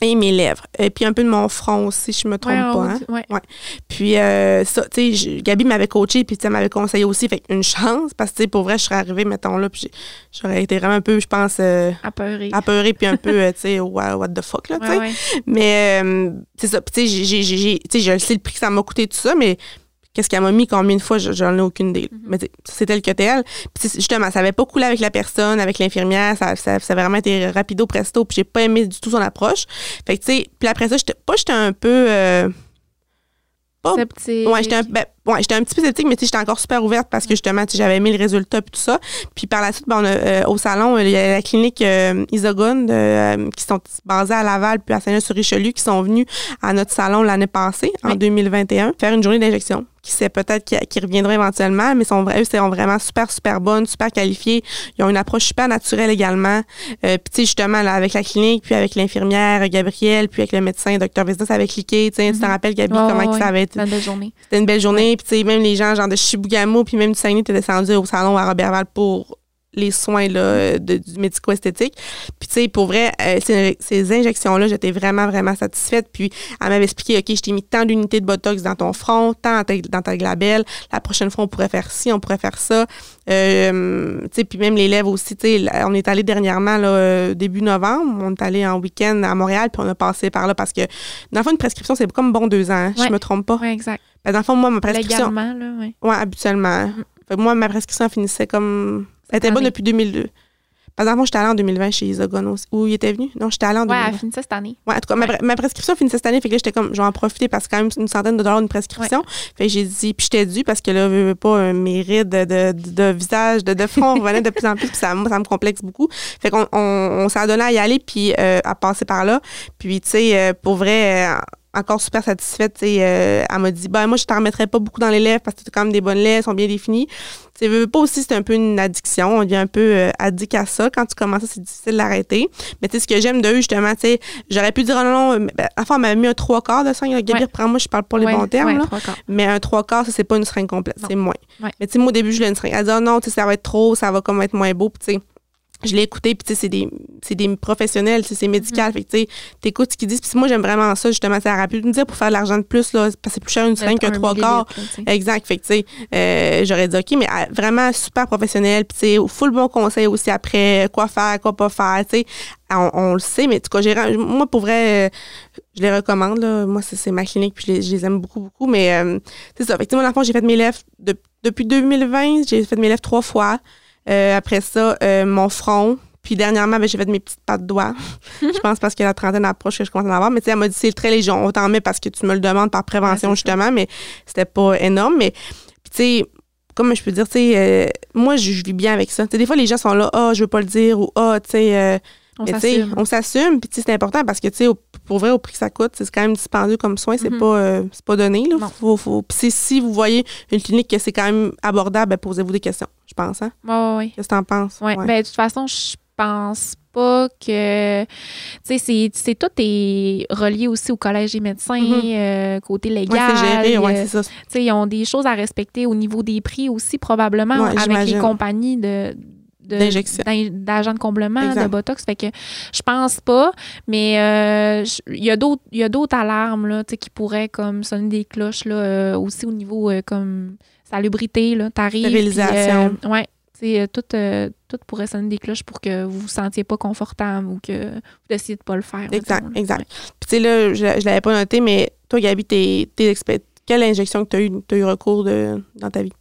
et mes lèvres. Et puis, un peu de mon front aussi, je me trompe
Ouais,
pas. Hein?
dit- ouais.
Puis, euh, ça, tu sais, Gabi m'avait coaché, puis tu sais, elle m'avait conseillé aussi. Fait une chance, parce que, tu sais, pour vrai, je serais arrivée, mettons, là, puis j'aurais été vraiment un peu, je pense, euh,
Apeuré.
apeurée, puis un peu, euh, tu sais, what, what the fuck, là, tu sais.
Ouais, ouais.
Mais euh, c'est ça. Puis, tu sais, j'ai- j'ai- j'ai- j'ai- tu sais, je sais le prix que ça m'a coûté, tout ça, mais qu'est-ce qu'elle m'a mis, combien de fois, je- j'en ai aucune idée.
Mhm.
Mais c'est tel que tel. Puis, justement, ça avait pas coulé avec la personne, avec l'infirmière. Ça, ça, ça a vraiment été rapido, presto. Puis, j'ai pas aimé du tout son approche. Fait que, tu sais, puis après ça, j'étais pas, j'étais un peu. euh, pas-
Sceptique.
Ouais, j'étais un, ben, ouais, j'étais un petit peu sceptique, mais j'étais encore super ouverte parce que justement, j'avais aimé le résultat puis tout ça. Puis par la suite, ben, on a, euh, au salon, euh, il y a la clinique euh, Isogone euh, qui sont basées à Laval puis à Saint-Jean-sur-Richelieu qui sont venus à notre salon l'année passée, en
Oui.
2021, faire une journée d'injection. Qui sait peut-être qui, qui reviendra éventuellement, mais sont, eux, c'est vraiment super, super bonnes, super qualifiées. Ils ont une approche super naturelle également. Euh, puis, tu sais, justement, là, avec la clinique, puis avec l'infirmière, Gabrielle, puis avec le médecin, Dr. Vista, ça avait cliqué. Tu sais, tu te
Mhm.
rappelles, Gabi, comment que ça avait été?
C'était une belle journée.
c'était une belle journée. Puis, tu sais, même les gens, genre de Chibougamau, puis même du Saguenay, étaient descendus au salon à Robertval pour les soins là, de- du médico-esthétique. Puis, tu sais, pour vrai, euh, ces, ces injections-là, j'étais vraiment, vraiment satisfaite. Puis, elle m'avait expliqué, OK, je t'ai mis tant d'unités de Botox dans ton front, tant dans ta, glabelle. La prochaine fois, on pourrait faire ci, on pourrait faire ça. Euh, tu sais, puis même les lèvres aussi, tu sais, on est allé dernièrement, là, euh, début novembre, on est allé en week-end à Montréal, puis on a passé par là parce que, dans le fond, une prescription, c'est comme bon deux ans, hein,
Ouais.
je me trompe pas.
Oui, exact.
Ben, dans le fond, moi, ma prescription.
Légalement, là, oui.
Ouais, habituellement. Fait que moi, ma prescription finissait comme. Elle était bonne depuis 2002. Par exemple, j'étais allée en 2020 chez Isogone aussi. Où il était venu? Non, j'étais allée en
Ouais,
2020.
elle finissait cette année.
Ouais, en tout cas, ma,
Ouais.
ma prescription finissait cette année, fait que là, j'étais comme, je vais en profiter parce que quand même une centaine de dollars une prescription. Fait que j'ai dit, puis j'étais dû parce que là, veux, veux pas, un mérite de, de, visage, de, de front revenait de plus en plus, puis ça, moi, ça me complexe beaucoup. Fait qu'on on, on s'est donné à y aller, puis euh, à passer par là. Puis, tu sais, euh, pour vrai, euh, encore super satisfaite, tu sais, euh, elle m'a dit, ben moi, je t'en remettrais pas beaucoup dans les lèvres parce que t'as quand même des bonnes lèvres, elles sont bien définies. Tu sais, veux, pas aussi, c'est un peu une addiction. On devient un peu euh, addict à ça. Quand tu commences, c'est difficile de l'arrêter. Mais tu sais, ce que j'aime d'eux, justement, tu sais, j'aurais pu dire, oh non, non, ben, enfin, on m'avait mis un trois quarts de seringue. Gabi,
Ouais.
reprends-moi, je parle pas les
Ouais,
bons termes,
ouais,
là. Mais un trois quarts, ça, c'est pas une seringue complète, c'est moins. Mais tu sais, moi, au début, je voulais une seringue. Elle dit, oh non, tu sais, ça va être trop, ça va comme être moins beau. Puis, tu sais, je l'ai écouté, puis tu sais, c'est des, c'est des professionnels, c'est médical. Fait que, tu sais, t'écoutes ce qu'ils disent. Puis moi, j'aime vraiment ça, justement. Ça aurait pu me dire pour faire de l'argent de plus, là, parce que c'est plus cher une seringue
Un
qu'un trois quarts. Exact. Fait que, tu sais, euh, j'aurais dit OK, mais euh, vraiment super professionnel. Puis, tu sais, full bon conseil aussi après, quoi faire, quoi pas faire. Tu sais, on, on le sait, mais en tout cas, moi, pour vrai, euh, je les recommande. Là. Moi, c'est c'est ma clinique, puis je les, je les aime beaucoup, beaucoup. Mais euh, c'est ça. Fait que, moi, dans le fond, j'ai fait mes lèvres de- depuis 2020. J'ai fait mes lèvres trois fois. Euh, après ça, euh, mon front. Puis dernièrement, ben, j'ai fait mes petites pattes de doigts. je pense parce que la trentaine approche que je commence à en avoir. Mais tu sais, elle m'a dit c'est très léger. On t'en met parce que tu me le demandes par prévention,
Ouais, c'est ça.
justement. Mais c'était pas énorme. Mais tu sais, comme je peux dire, tu sais, euh, moi, je, je vis bien avec ça. Tu sais, des fois, les gens sont là, ah, je veux pas le dire, ou ah, tu sais, euh,
On
mais tu sais,
s'assume.
on s'assume. Puis tu sais, c'est important parce que, tu sais, au- pour vrai, au prix que ça coûte, c'est quand même dispendieux comme soin, c'est
Mhm.
pas, euh, c'est pas donné. Là. Faut, faut, si vous voyez une clinique que c'est quand même abordable, ben, posez-vous des questions, je pense. Hein?
Ouais, ouais, ouais.
Qu'est-ce que t'en penses?
Ouais. Ben, de toute façon, je pense pas que. Tu sais, c'est- tout est relié aussi au collège des médecins,
Mhm.
euh, côté
Ouais,
légal.
c'est géré, ouais,
euh,
c'est ça.
tu sais, ils ont des choses à respecter au niveau des prix aussi, probablement,
Ouais,
avec les compagnies de. D'agents de comblement,
Exact.
de Botox. Fait que je pense pas, mais euh, il y a d'autres il y a d'autres alarmes là, qui pourraient comme sonner des cloches là, euh, aussi au niveau euh, comme salubrité. Là, t'arrives, ouais, euh, tout, euh, tout pourrait sonner des cloches pour que vous vous sentiez pas confortable ou que vous décidiez de pas le faire.
Exact,
là.
exact. Puis tu sais, là, je, je l'avais pas noté, mais toi, Gabi, tes, quelle injection que tu as eu, t'as eu recours de, dans ta vie?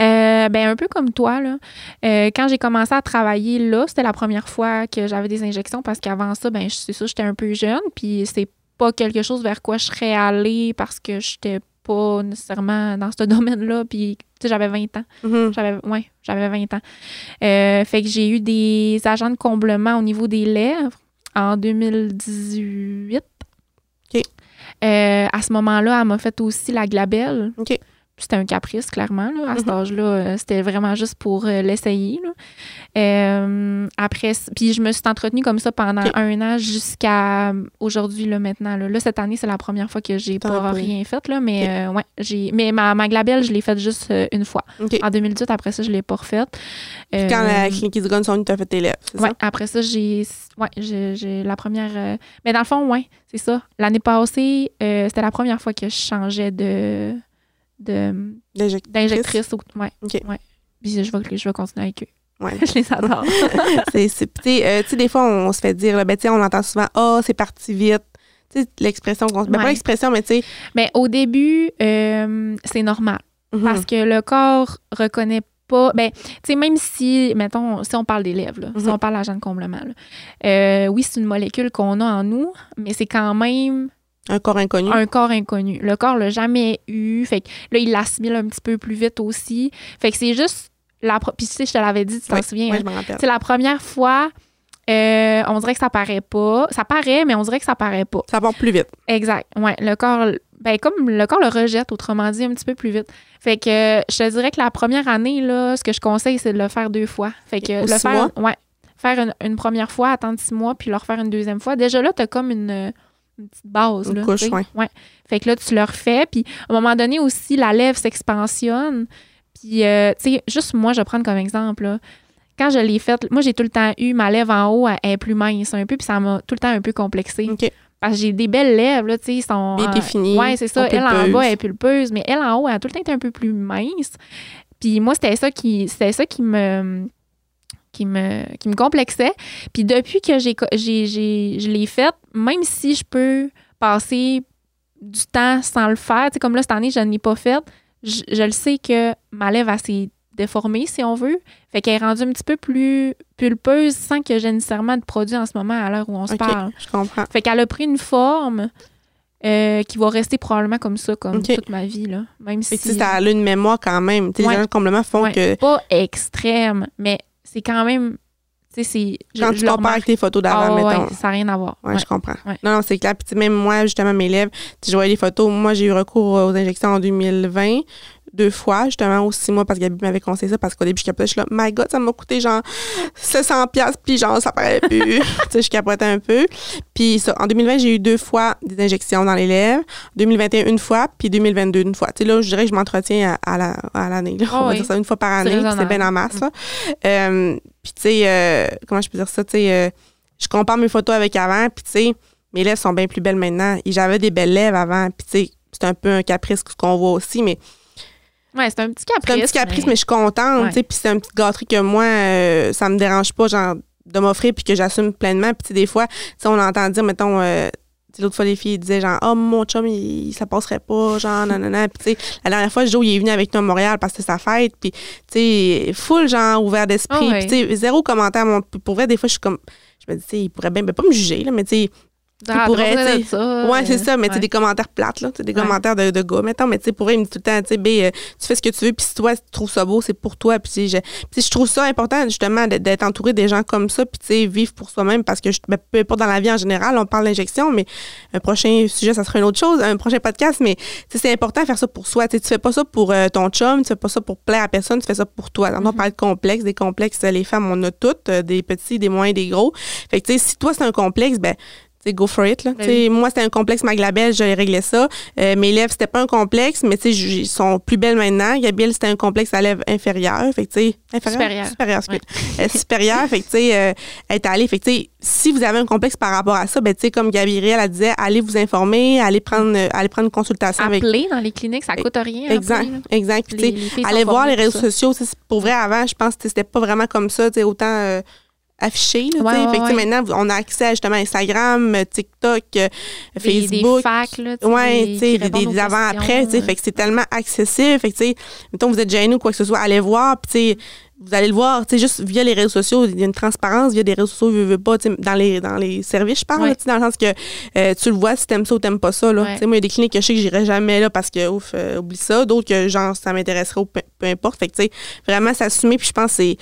Euh, ben un peu comme toi là. Euh, quand j'ai commencé à travailler là, c'était la première fois que j'avais des injections parce qu'avant ça, ben c'est ça, j'étais un peu jeune, puis c'est pas quelque chose vers quoi je serais allée parce que j'étais pas nécessairement dans ce domaine-là, puis tu sais j'avais 20 ans.
Mhm.
J'avais ouais, j'avais 20 ans. Euh, fait que j'ai eu des agents de comblement au niveau des lèvres en 2018.
OK.
Euh, à ce moment-là, elle m'a fait aussi la glabelle. C'était un caprice, clairement. Là. À cet
Mhm.
âge-là, euh, c'était vraiment juste pour euh, l'essayer. Euh, après, puis je me suis entretenue comme ça pendant un an jusqu'à aujourd'hui, là, maintenant. Là. Là, cette année, c'est la première fois que j'ai pas rien fait, là, mais euh, ouais, j'ai. Mais ma, ma glabelle, je l'ai faite juste euh, une fois. En 2018, après ça, je l'ai pas refaite.
Puis quand la
Euh,
clinique Isgone sont venus, tu as fait tes lèvres, c'est
Ouais, après ça, j'ai. Ouais, j'ai la première. euh, Mais dans le fond, ouais, c'est ça. L'année passée, euh, c'était la première fois que je changeais de. De
ça? L'inject-
d'injectrice. ou- Ouais.
OK.
ouais. Puis je vais, je vais continuer avec eux.
Ouais.
je les adore.
c'est, euh, tu sais, des fois, on, se fait dire, là, ben, on entend souvent, ah, c'est parti vite. Tu sais, l'expression qu'on. Ben,
Ouais.
pas l'expression, mais tu sais.
Mais au début, euh, c'est normal.
mhm.
Parce que le corps reconnaît pas. Ben, tu sais, même si, mettons, si on parle des lèvres, là, si
Mhm.
on parle d'agent de comblement, là, euh, oui, c'est une molécule qu'on a en nous, mais c'est quand même
Un corps inconnu.
un corps inconnu. Le corps l'a jamais eu. Fait que là, il l'assimile un petit peu plus vite aussi. Fait que c'est juste la. Puis tu sais, je te l'avais dit, tu t'en souviens. hein?
je me rappelle.
C'est la première fois. euh, on dirait que ça paraît pas. Ça paraît, mais on dirait que ça paraît pas.
Ça part plus vite.
Exact. Ouais, le corps, ben comme le corps le rejette, autrement dit, un petit peu plus vite. Fait que je te dirais que la première année, là, ce que je conseille, c'est de le faire deux fois. Fait que le
six
faire, ouais, faire une, une première fois, attendre six mois, puis le refaire une deuxième fois. Déjà là, t'as comme une, une petite base.
Une
là,
couche, ouais.
Fait que là, tu le refais, puis à un moment donné aussi, la lèvre s'expansionne. Puis, euh, tu sais, juste moi, je vais prendre comme exemple, là. Quand je l'ai faite, moi, j'ai tout le temps eu ma lèvre en haut, elle est plus mince un peu, puis ça m'a tout le temps un peu complexée.
OK.
Parce que j'ai des belles lèvres, là, tu sais, ils sont...
Bien
euh,
définies,
Ouais, c'est ça. Elle en bas, elle est pulpeuse, mais elle en haut, elle a tout le temps été un peu plus mince. Puis moi, c'était ça qui c'était ça qui me qui me qui me complexait. Puis depuis que j'ai j'ai j'ai je l'ai faite, même si je peux passer du temps sans le faire, tu sais comme là cette année, je ne l'ai pas faite, je, je le sais que ma lèvre s'est déformée si on veut. Fait qu'elle est rendue un petit peu plus pulpeuse sans que j'ai nécessairement de produit en ce moment à l'heure où on se
OK,
parle.
je comprends.
Fait qu'elle a pris une forme euh, qui va rester probablement comme ça, comme toute ma vie, là. Même
Fait
si.
ça a une mémoire quand même.
Ouais.
Les gens de comblement font
Ouais,
que
Pas extrême, mais c'est quand même. Tu sais, c'est.
quand
je
tu compares
remarque.
avec tes photos d'avant,
Ah, ouais,
mettons.
ça n'a rien à voir.
Ouais,
Ouais.
je comprends.
Ouais.
Non, non, c'est clair. Puis même moi, justement, mes lèvres, je voyais les photos. Moi, j'ai eu recours aux injections en 2020, deux fois, justement, aux six mois, parce que Gabi m'avait conseillé ça, parce qu'au début, je capotais, je suis là, my God, ça m'a coûté genre 700 pièces puis genre, ça paraît plus. tu sais, je capotais un peu. Puis ça, en 2020, j'ai eu deux fois des injections dans les lèvres. 2021, une fois, puis 2022, une fois. Tu sais, là, je dirais que je m'entretiens à, à la- à l'année. là.
Ah
On va
oui.
dire ça une fois par année, c'est bien en masse, là. Euh, puis tu sais, euh, comment je peux dire ça, tu sais, euh, je compare mes photos avec avant, puis tu sais, mes lèvres sont bien plus belles maintenant. Et j'avais des belles lèvres avant, puis tu sais, c'est un peu un caprice ce qu'on voit aussi, mais
Ouais, c'est un petit caprice.
c'est un petit caprice, mais, je suis contente,
Ouais.
puis c'est un petit gâterie que moi, euh, ça me dérange pas, genre, de m'offrir, puis que j'assume pleinement. Puis des fois, on entend dire, mettons, euh, l'autre fois, les filles disaient genre, oh, mon chum, il, ça passerait pas, genre, nanana. Puis, tu sais, la dernière fois, Joe, il est venu avec nous à Montréal parce que c'est sa fête. Puis, tu sais, full, genre, ouvert d'esprit.
Ouais.
Puis, tu sais, zéro commentaire. Mon, pour vrai, des fois, je suis comme, je me dis, tu sais, il pourrait bien, ben, pas me juger, là, mais tu sais,
Ah,
pourrait,
t'as pas
tu
ça,
Ouais, c'est
euh,
ça, mais tu sais,
ouais.
des commentaires plates, là. tu des
Ouais.
commentaires de, de gars. Mettons, mais tu sais, pour eux, il me dit tout le temps, tu sais, B, euh, tu fais ce que tu veux, puis si toi, tu trouves ça beau, c'est pour toi. Puis, tu je, puis je trouve ça important, justement, d'être- entouré des gens comme ça, puis, tu sais, vivre pour soi-même, parce que, je, ben, peu importe dans la vie en général, on parle d'injection, mais un prochain sujet, ça sera une autre chose, un prochain podcast, mais, tu c'est important de faire ça pour soi. Tu tu fais pas ça pour euh, ton chum, tu fais pas ça pour plaire à personne, tu fais ça pour toi.
Mm-hmm.
On parle de complexes, des complexes, les femmes, on a toutes, euh, des petits, des moyens, des gros. Fait que, tu sais, si toi, c'est un complexe, ben, tu sais, go for it. Là.
Ben
Moi, c'était un complexe Maglabelle, j'ai réglé ça. Euh, mes lèvres, c'était pas un complexe, mais tu sais, j- ils sont plus belles maintenant. Gabrielle, c'était un complexe à lèvres inférieures. Fait que, tu sais, inférieur.
Supérieur.
Supérieur, excuse. Euh, supérieur. Fait que, euh, elle est allée. Fait que, si vous avez un complexe par rapport à ça, ben, tu sais, comme Gabrielle, elle disait, allez vous informer, allez prendre, euh, allez prendre une consultation avec.
Appeler dans les cliniques, ça coûte rien.
Exact, exact.
Les- les
Allez voir les réseaux
ça.
sociaux. Pour vrai, avant, je pense que c'était pas vraiment comme ça, autant euh, affiché. Là,
Ouais,
sais.
ouais,
fait que, tu sais,
ouais.
maintenant, on a accès à justement Instagram, euh, TikTok, euh, Facebook.
Des facs, là.
Ouais,
des-
des, avant-après, fait que c'est tellement accessible, fait que, mettons, vous êtes gêné ou quoi que ce soit, allez voir, puis, vous allez le voir, tu sais, juste via les réseaux sociaux, il y a une transparence via des réseaux sociaux, veux, veux pas, dans les, dans les services, je parle,
Ouais.
dans le sens que euh, tu le vois si t'aimes ça ou t'aimes pas ça, là.
Ouais.
Moi, il y a des cliniques que je sais que j'irai jamais, là, parce que, ouf, euh, oublie ça, d'autres que, genre, ça m'intéresserait ou peu, peu importe, fait que, tu sais, vraiment s'assumer, puis je pense que c'est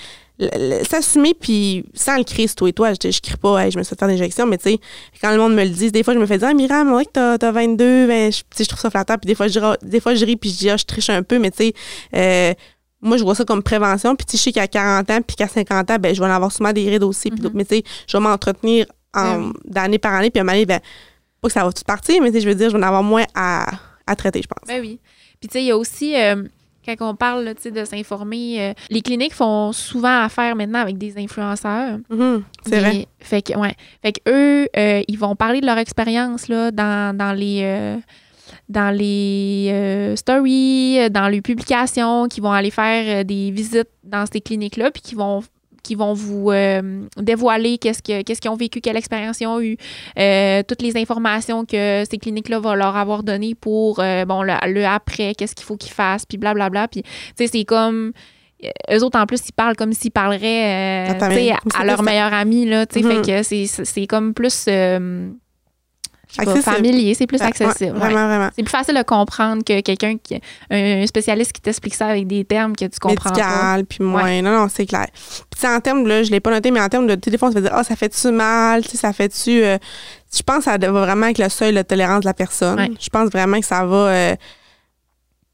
s'assumer puis sans le crier toi et toi je, je crie pas hey, je me suis fait faire des injections mais tu sais quand le monde me le dit des fois je me fais dire ah Myriam ouais que t'as, t'as 22 ben, je, je trouve ça flatteur puis des fois je des fois je ris puis je dis ah je triche un peu mais tu sais euh, moi, je vois ça comme prévention. Puis, tu sais, je sais qu'à 40 ans, puis qu'à 50 ans, ben, je vais en avoir souvent des rides aussi. puis
Mhm.
d'autres. Mais, tu sais, je vais m'entretenir en-
oui.
d'année par année. Puis, à un moment donné, ben, pas que ça va tout partir, mais, tu sais, je veux dire, je vais en avoir moins à, à traiter, je pense.
Ben oui. Puis, tu sais, il y a aussi, euh, quand on parle de s'informer, euh, les cliniques font souvent affaire maintenant avec des influenceurs.
Mhm, c'est vrai.
Fait que, ouais. Fait que eux, euh, ils vont parler de leur expérience là, dans, dans les. euh, dans les euh, stories, dans les publications, qui vont aller faire euh, des visites dans ces cliniques-là, puis qui vont qui vont vous euh, dévoiler qu'est-ce que qu'est-ce qu'ils ont vécu, quelle expérience ils ont eu, euh, toutes les informations que ces cliniques-là vont leur avoir données pour euh, bon le, le après, qu'est-ce qu'il faut qu'ils fassent, puis blablabla. Puis tu sais, c'est comme euh, eux autres en plus ils parlent comme s'ils parleraient
À
leur meilleur ami là, tu sais, fait que c'est comme plus pas, familier, c'est plus accessible.
ouais,
ouais.
vraiment, vraiment.
C'est plus facile de comprendre que quelqu'un qui un spécialiste qui t'explique ça avec des termes que tu comprends pas.
médical, puis moins. Non, non, c'est clair. Puis tu sais, en termes, là, je l'ai pas noté, mais en termes de téléphone, ça veut dire, ah, ça fait-tu mal, tu sais, ça fait-tu. euh, je pense que ça va vraiment avec le seuil de tolérance de la personne. Je pense vraiment que ça va. euh,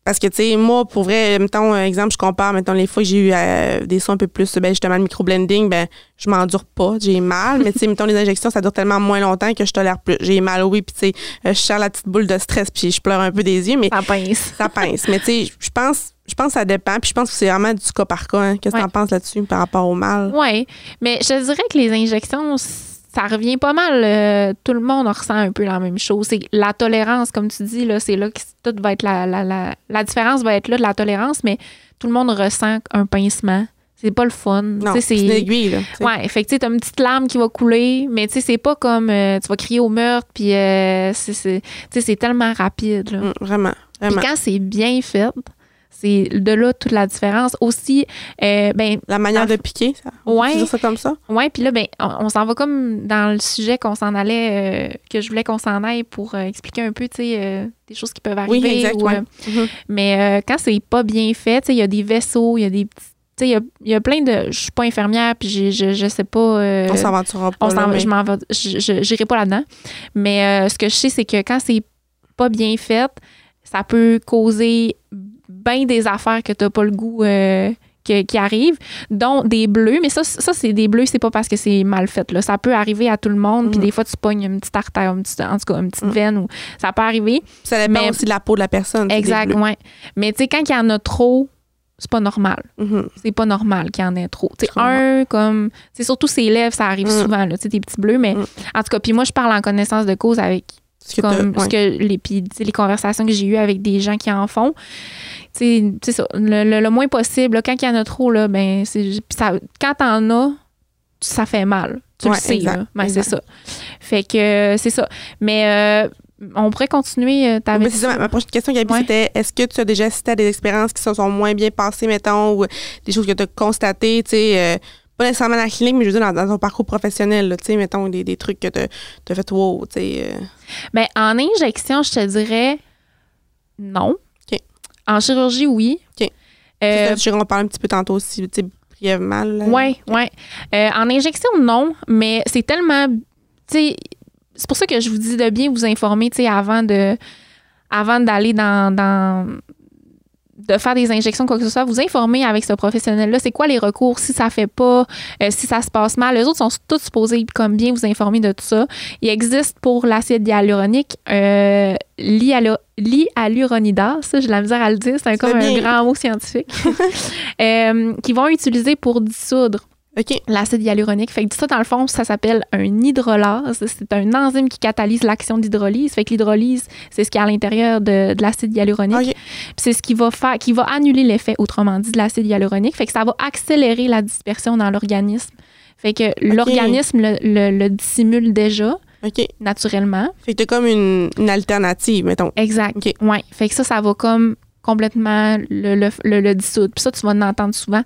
parce que, tu sais, moi, pour vrai, mettons, un exemple, je compare, mettons, les fois que j'ai eu euh, des sons un peu plus, ben, justement, le microblending, ben, je m'endure pas, j'ai mal, mais, tu sais, mettons, les injections, ça dure tellement moins longtemps que je tolère plus. J'ai mal, oui, puis, tu sais, euh, je sers la petite boule de stress, puis je pleure un peu des yeux, mais
Ça pince.
ça pince. Mais tu sais, je pense, je pense que ça dépend. Puis je pense que c'est vraiment du cas par cas. hein. Qu'est-ce que
Ouais.
tu en penses là-dessus par rapport au mal?
Oui, mais je dirais que les injections, ça revient pas mal. euh, tout le monde ressent un peu la même chose. C'est la tolérance, comme tu dis, là, c'est là que tout va être la, la, la, la différence va être là de la tolérance, mais tout le monde ressent un pincement. C'est pas le fun.
Non, c'est une aiguille, là.
Ouais, fait que tu t'as une petite larme qui va couler, mais tu sais, c'est pas comme euh, tu vas crier au meurtre, puis euh, c'est- tellement rapide. Là.
Mm, vraiment,
Puis
vraiment.
quand c'est bien fait, c'est de là toute la différence. Aussi, euh, ben,
La manière de piquer, ça?
Ouais.
dire ça comme ça?
Ouais, puis là, ben, on, on s'en va comme dans le sujet qu'on s'en allait, euh, que je voulais qu'on s'en aille pour euh, expliquer un peu, tu sais, des choses qui peuvent arriver.
Oui, exact,
ou,
ouais. Mhm.
mais quand c'est pas bien fait, tu sais, il y a des vaisseaux, il y a des petits. Tu sais, il y a, y a plein de. Je suis pas infirmière, puis j'ai- je, je sais pas. euh,
On s'aventurera pas.
on s'en- je m'en vais, je- je- j'irai pas là-dedans. Mais euh, ce que je sais, c'est que quand c'est pas bien fait, ça peut causer bien des affaires que t'as pas le goût euh, que- qui arrivent, dont des bleus. Mais ça, ça c'est des bleus, c'est pas parce que c'est mal fait. Là. Ça peut arriver à tout le monde. Puis
Mhm.
des fois, tu pognes une petite artère, une petite- en tout cas, une petite
Mhm.
veine. Ou, ça peut arriver.
Ça dépend
mais-
aussi de la peau de la personne.
Exact, ouais. Mais tu sais, quand il y en a trop, c'est pas normal.
Mhm.
C'est pas normal qu'il y en ait trop. Un, comme. C'est surtout ses lèvres, ça arrive
Mm.
souvent, là. Tu sais, des petits bleus. Mais
Mm.
en tout cas, puis moi, je parle en connaissance de cause avec
Ce que
comme ce
ouais.
que les, puis, les conversations que j'ai eues avec des gens qui en font. Tu sais, c'est ça. Le, le- le moins possible, là, quand il y en a trop, là, ben, ça, quand t'en as, ça fait mal. Tu
Ouais,
le sais,
exact,
là. Ben, c'est ça. Fait que c'est ça. Mais euh, on pourrait continuer. euh,
ça, ma, ma prochaine question, Gabi,
Ouais.
c'était est-ce que tu as déjà assisté à des expériences qui se sont moins bien passées, mettons, ou des choses que tu as constatées, tu sais, euh, pas nécessairement dans la clinique, mais je veux dire dans, dans ton parcours professionnel, tu sais, mettons des, des trucs que tu as fait, wow, tu sais. euh,
Ben, en injection, je te dirais non.
OK.
En chirurgie, oui.
OK.
Euh,
qu'on parle un petit peu tantôt aussi, tu sais, brièvement.
Oui, oui. en injection, non, mais c'est tellement. Tu sais, c'est pour ça que je vous dis de bien vous informer, tu sais, avant de avant d'aller dans, dans de faire des injections, quoi que ce soit, vous informer avec ce professionnel-là, c'est quoi les recours, si ça fait pas, euh, si ça se passe mal. Les autres sont tous supposés comme bien vous informer de tout ça. Il existe pour l'acide hyaluronique euh, l'hyaluronidase, ça, j'ai la misère à le dire, c'est comme un grand mot scientifique, euh, qui vont utiliser pour dissoudre
OK.
l'acide hyaluronique. Fait que ça, dans le fond, ça s'appelle un hydrolase. C'est un enzyme qui catalyse l'action d'hydrolyse. Fait que l'hydrolyse, c'est ce qui est à l'intérieur de, de l'acide hyaluronique. C'est ce qui va faire, qui va annuler l'effet, autrement dit, de l'acide hyaluronique. Fait que ça va accélérer la dispersion dans l'organisme. Fait que l'organisme le, le- le dissimule déjà, naturellement.
Fait que t'as comme une, une alternative, mettons.
Exact. Ouais. Fait que ça, ça va comme complètement le, le, le- le dissoudre. Puis ça, tu vas en entendre souvent.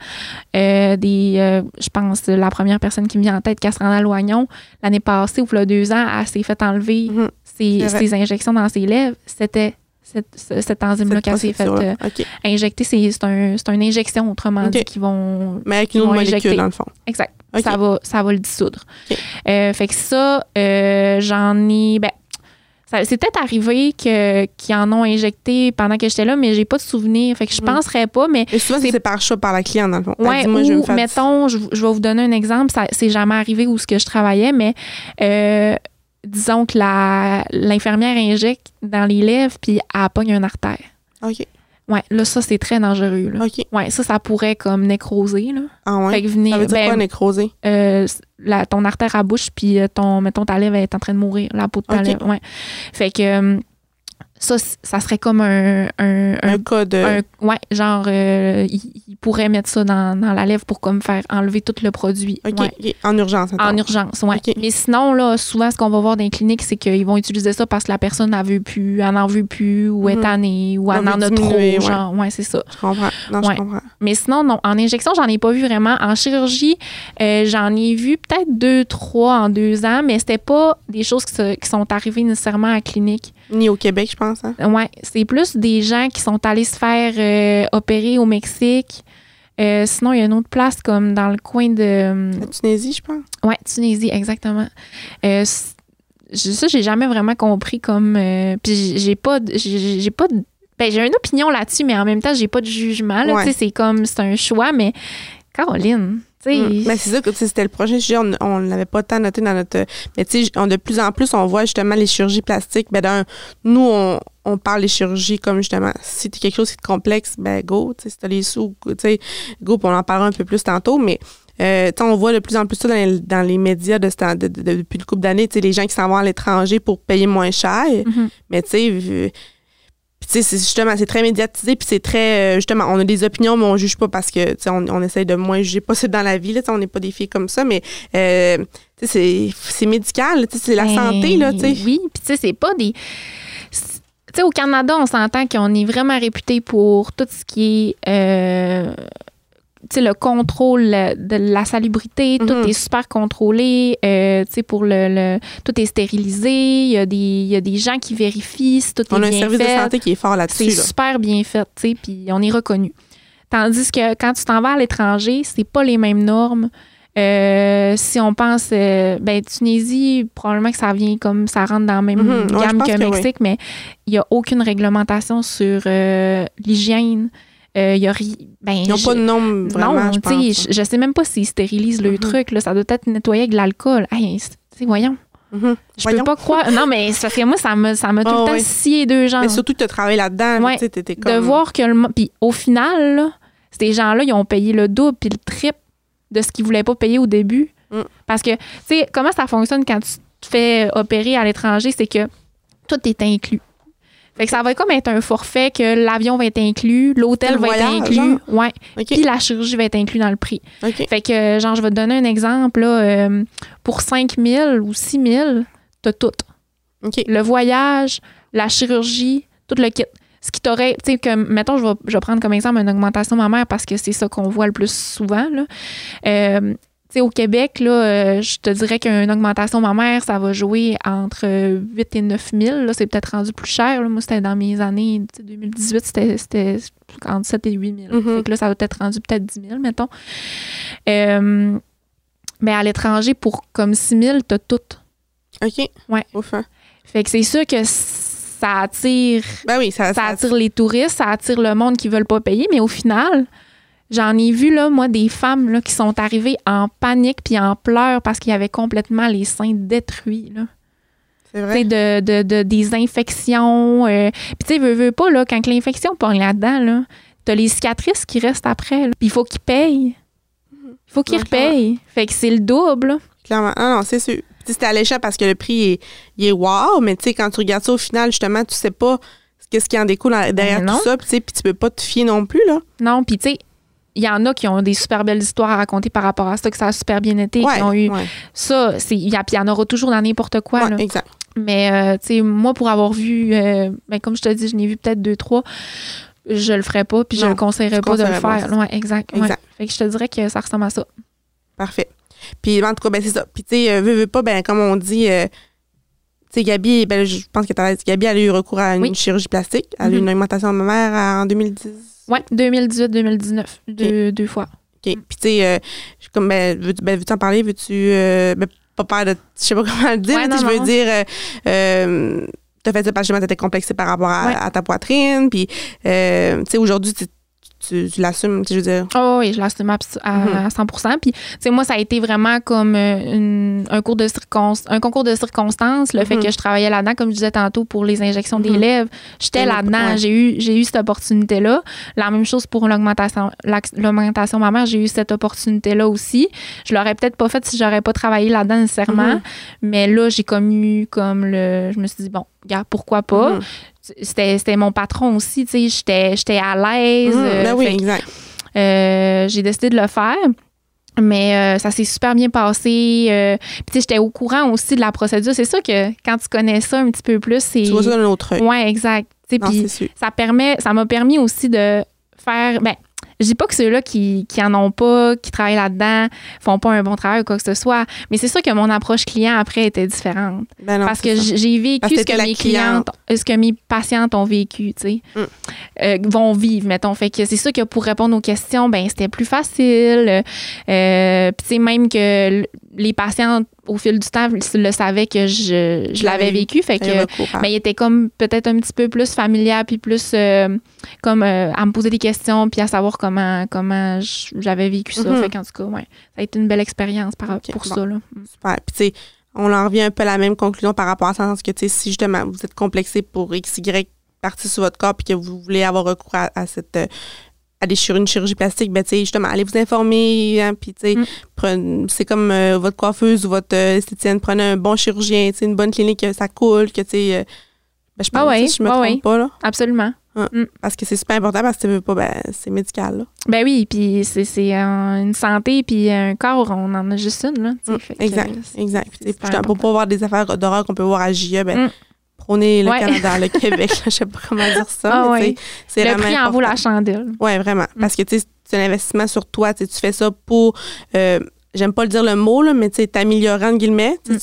Euh, des, euh, je pense, la première personne qui me vient en tête, Castranda Loignon, l'année passée, ou il y a deux ans, elle s'est fait enlever
Mhm.
ses, injections dans ses lèvres. C'était cette, ce- cette enzyme-là qu'elle s'est fait
procédure-là.
euh, injecter. C'est un, c'est une injection, autrement dit, qui vont.
Mais avec une autre molécule, dans le fond.
Exact. Ça, va, ça va le dissoudre. Fait que ça, euh, j'en ai. Ben, c'est peut-être arrivé que, qu'ils en ont injecté pendant que j'étais là, mais j'ai pas de souvenir. Fait que je
Mhm.
penserais pas, mais
souvent,
C'est-
par choix par la cliente, dans le fond.
Ouais,
dit, moi, je vais me
ou
faire
mettons, je, je vais vous donner un exemple, ça c'est jamais arrivé où ce que je travaillais, mais euh, disons que la l'infirmière injecte dans les lèvres puis elle pogne une artère.
OK.
Ouais, là ça c'est très dangereux là.
OK.
Ouais, ça ça pourrait comme nécroser là.
Ah ouais?
Fait que venir
Ça veut dire
ben,
quoi, nécroser?
euh, la, ton artère à bouche puis euh, ton mettons ta lèvre est en train de mourir, la peau de ta lèvre. Ouais. Fait que euh, ça ça serait comme un un, un
Un cas de...
un- ouais, genre, euh, il, il pourrait mettre ça dans, dans la lèvre pour comme faire enlever tout le produit.
OK.
Ouais.
En urgence,
En urgence.
Ok.
Mais sinon, là, souvent, ce qu'on va voir dans les cliniques, c'est qu'ils vont utiliser ça parce que la personne n'en veut plus, elle n'en veut plus, ou est
Mhm.
tannée, ou elle en a trop,
ouais.
genre, ouais, c'est ça.
Je comprends. Non,
Ouais.
je comprends.
Mais sinon, non, en injection, j'en ai pas vu vraiment. En chirurgie, euh, j'en ai vu peut-être deux, trois en deux ans, mais c'était pas des choses qui, se- qui sont arrivées nécessairement à la clinique.
Ni au Québec, je pense. Hein?
Ouais, c'est plus des gens qui sont allés se faire euh, opérer au Mexique. Euh, sinon, il y a une autre place comme dans le coin de.
La Tunisie, je pense.
Ouais, Tunisie, exactement. Euh, ça, j'ai jamais vraiment compris comme. euh, puis j'ai- pas. de- J'ai pas. Ben, j'ai une opinion là-dessus, mais en même temps, j'ai pas de jugement.
Ouais.
C'est comme. C'est un choix, mais. Caroline, tu.
Mm. Mais c'est ça que tu c'était le prochain sujet. On on l'avait pas tant noté dans notre. Mais tu sais, de plus en plus, on voit justement les chirurgies plastiques. Ben, nous, on, on parle des chirurgies comme justement, si tu quelque chose qui est complexe, ben, go. Tu si t'as les sous, tu sais, go, puis on en parlera un peu plus tantôt. Mais, euh, tu on voit de plus en plus ça dans les, dans les médias de, de- de- de- depuis une couple d'années. Tu les gens qui s'en vont à l'étranger pour payer moins cher.
Mhm.
Mais tu sais, tu sais, c'est justement, c'est très médiatisé, puis c'est très, euh, justement, on a des opinions, mais on juge pas parce que, tu sais, on, on essaye de moins juger possible dans la vie, là, on n'est pas des filles comme ça, mais, euh, tu sais, c'est- c'est médical, tu sais, c'est la
Ben,
santé, là, tu sais.
Oui, puis tu sais, c'est pas des. c'est- Tu sais, au Canada, on s'entend qu'on est vraiment réputé pour tout ce qui est. euh, le contrôle de la salubrité, tout
Mhm.
est super contrôlé. euh, tu sais, pour le, le- Tout est stérilisé. Il y, a des, il y a des gens qui vérifient si tout
On
est
a un
bien
service
fait.
de santé qui est fort
C'est
là-dessus, là.
super bien fait, tu sais, puis on est reconnu. Tandis que quand tu t'en vas à l'étranger, c'est pas les mêmes normes. Euh, si on pense, euh, ben Tunisie, probablement que ça vient comme ça rentre dans la même
Mhm.
Gamme que
que
Mexique, mais il n'y a aucune réglementation sur euh, l'hygiène. Euh, y a ri- ben,
Ils n'ont
je-
pas de nom, vraiment,
non,
je pense.
je, je sais même pas s'ils stérilisent le
Mhm.
truc. Là, ça doit être nettoyé avec de l'alcool. Hey, voyons.
Mhm.
Je
Voyons.
peux pas croire. Non, mais parce que moi, ça m'a ça m'a tout
Ah,
le temps
ouais.
scié deux jambes
Mais surtout que tu as travaillé là-dedans,
Ouais.
comme...
de voir que le puis au final là, ces gens-là ils ont payé le double puis le triple de ce qu'ils voulaient pas payer au début
Mm.
parce que tu sais comment ça fonctionne quand tu te fais opérer à l'étranger c'est que tout est inclus fait que ça va comme être un forfait que l'avion va être inclus l'hôtel va être inclus
genre?
ouais puis la chirurgie va être inclus dans le prix fait que genre je vais te donner un exemple là, euh, pour 5 000 ou 6 000 t'as tout le voyage, la chirurgie, tout le kit. Ce qui t'aurait, tu sais, comme, mettons, je vais, je vais prendre comme exemple une augmentation mammaire parce que c'est ça qu'on voit le plus souvent, là. Euh, sais, au Québec, là, euh, je te dirais qu'une augmentation mammaire, ça va jouer entre euh, 8 et 9 000. Là, c'est peut-être rendu plus cher. là. Moi, c'était dans mes années tu sais, 2018, c'était, c'était entre 7 et 8 000.
Mhm.
Fait que là, ça va être rendu peut-être 10 000, mettons. Euh, mais à l'étranger, pour comme 6 000, t'as tout.
OK.
Ouais.
Hein.
Fait que c'est sûr que ça attire
Ben oui, ça,
ça attire les touristes, ça attire le monde qui veulent pas payer, mais au final, j'en ai vu là moi des femmes là, qui sont arrivées en panique puis en pleurs parce qu'ils avaient complètement les seins détruits là.
c'est vrai.
de, de, de- des infections euh, puis tu sais veux, veux pas là quand l'infection pogne là-dedans là, t'as les cicatrices qui restent après là. Puis il faut qu'ils payent. Il faut qu'ils repayent. Fait que c'est le double. là.
Clairement. Ah non, c'est sûr. C'était alléchant parce que le prix est, il est wow, mais tu sais, quand tu regardes ça au final, justement, tu sais pas qu'est-ce qui en découle derrière
Ben
tout ça, puis tu sais, puis tu peux pas te fier non plus, là.
Non, puis tu sais il y en a qui ont des super belles histoires à raconter par rapport à ça, que ça a super bien été, qui ont eu
ouais,
Ça, il y, a- puis il y en aura toujours dans n'importe quoi.
ouais,
là.
exact.
Mais euh, tu sais, moi, pour avoir vu, euh, ben, comme je te dis, je n'ai vu peut-être deux, trois, je le ferais pas, puis je le conseillerais
tu
pas de le faire. Ouais, exact. ouais.
Exact.
Fait que je te dirais que ça ressemble à ça.
Parfait. Puis en tout cas, ben c'est ça. Puis tu sais, euh, veux, veux pas, ben comme on dit, euh, tu sais, Gabi, ben, je pense que t'as dit, Gabi, elle a eu recours à une
Oui.
chirurgie plastique. Elle a eu
Mhm.
une augmentation de ma mère en 2010.
Ouais, 2018-2019, deux, deux fois.
OK. Puis tu sais, euh, comme, ben, ben, veux-tu en parler? Veux-tu, euh, ben, pas peur de, je sais pas comment le dire,
Ouais,
tu
non,
je veux
non.
dire, euh, euh, t'as fait ça parce que justement, t'étais complexée par rapport à,
Ouais.
à ta poitrine. Puis, euh, tu sais, aujourd'hui, tu, tu, tu l'assumes, tu je veux dire.
Oh oui, je l'assume à,
Mhm.
à 100 Puis, tu sais, moi, ça a été vraiment comme euh, une- un, cours de un concours de circonstances. Le fait
Mhm.
que je travaillais là-dedans, comme je disais tantôt, pour les injections des
Mhm.
j'étais là-dedans.
ouais.
J'ai eu, j'ai eu cette opportunité-là. La même chose pour l'augmentation, l'augmentation mammaire, j'ai eu cette opportunité-là aussi. Je l'aurais peut-être pas faite si j'aurais pas travaillé là-dedans nécessairement. Mais là, j'ai comme eu comme le. Je me suis dit, bon, regarde, pourquoi pas? C'était, mon patron aussi, tu sais. J'étais, à l'aise. Euh,
Ben oui,
fait que-
exact.
euh, j'ai décidé de le faire. Mais euh, ça s'est super bien passé. euh, Puis tu sais, j'étais au courant aussi de la procédure. C'est sûr que quand tu connais ça un petit peu plus, c'est.
Tu vois ça d'un autre œil.
Ouais, exact. Puis ça permet, ça m'a permis aussi de faire. Ben, je dis pas que ceux-là qui, qui en ont pas, qui travaillent là-dedans, font pas un bon travail ou quoi que ce soit. Mais c'est sûr que mon approche client après était différente.
Ben non,
Parce que j'ai vécu
Parce
ce que mes clientes, ce que mes patientes ont vécu, tu sais,
Mm.
euh, vont vivre, mettons. Fait que c'est sûr que pour répondre aux questions, ben c'était plus facile. Euh, Puis tu sais, même que les patientes, au fil du temps, le savaient que je, je l'avais vécu. Fait que
recours à-
ben, il était comme peut-être un petit peu plus familial puis plus euh, comme euh, à me poser des questions puis à savoir comment comment j'avais vécu ça.
Mhm.
Fait qu'en tout cas, ouais, ça a été une belle expérience par,
Ok,
pour
bon.
ça. Là. Mm.
Super. Puis, tu sais, on en revient un peu à la même conclusion par rapport à ça, sens que, tu sais, si justement vous êtes complexé pour X, Y partie sur votre corps puis que vous voulez avoir recours à, à cette. À des chir- une chirurgie plastique, ben, tu sais, justement, allez vous informer, hein, puis, tu sais,
Mm.
prenez- c'est comme euh, votre coiffeuse ou votre euh, esthéticienne, prenez un bon chirurgien, tu sais, une bonne clinique, que ça coule, que, tu sais, euh, ben, je pense,
Ah
si je me
ah
trompe pas, là,
Absolument.
parce que c'est super important, parce que tu veux pas, ben, c'est médical, là.
Ben oui, puis c'est euh, une santé puis un corps, on en a juste une là.
Mm,
fait
exact, exact. Puis, pour pas voir des affaires d'horreur qu'on peut voir à JE, ben,
Mm.
prônez le
Ouais.
Canada, le Québec, je sais pas comment dire ça,
Ah
mais
ouais.
c'est
Le en vaut la chandelle.
Ouais, vraiment.
Mm.
Parce que, tu sais, c'est un investissement sur toi, tu fais ça pour, euh, j'aime pas le dire le mot, là, mais tu sais, t'améliorer, entre guillemets. tu-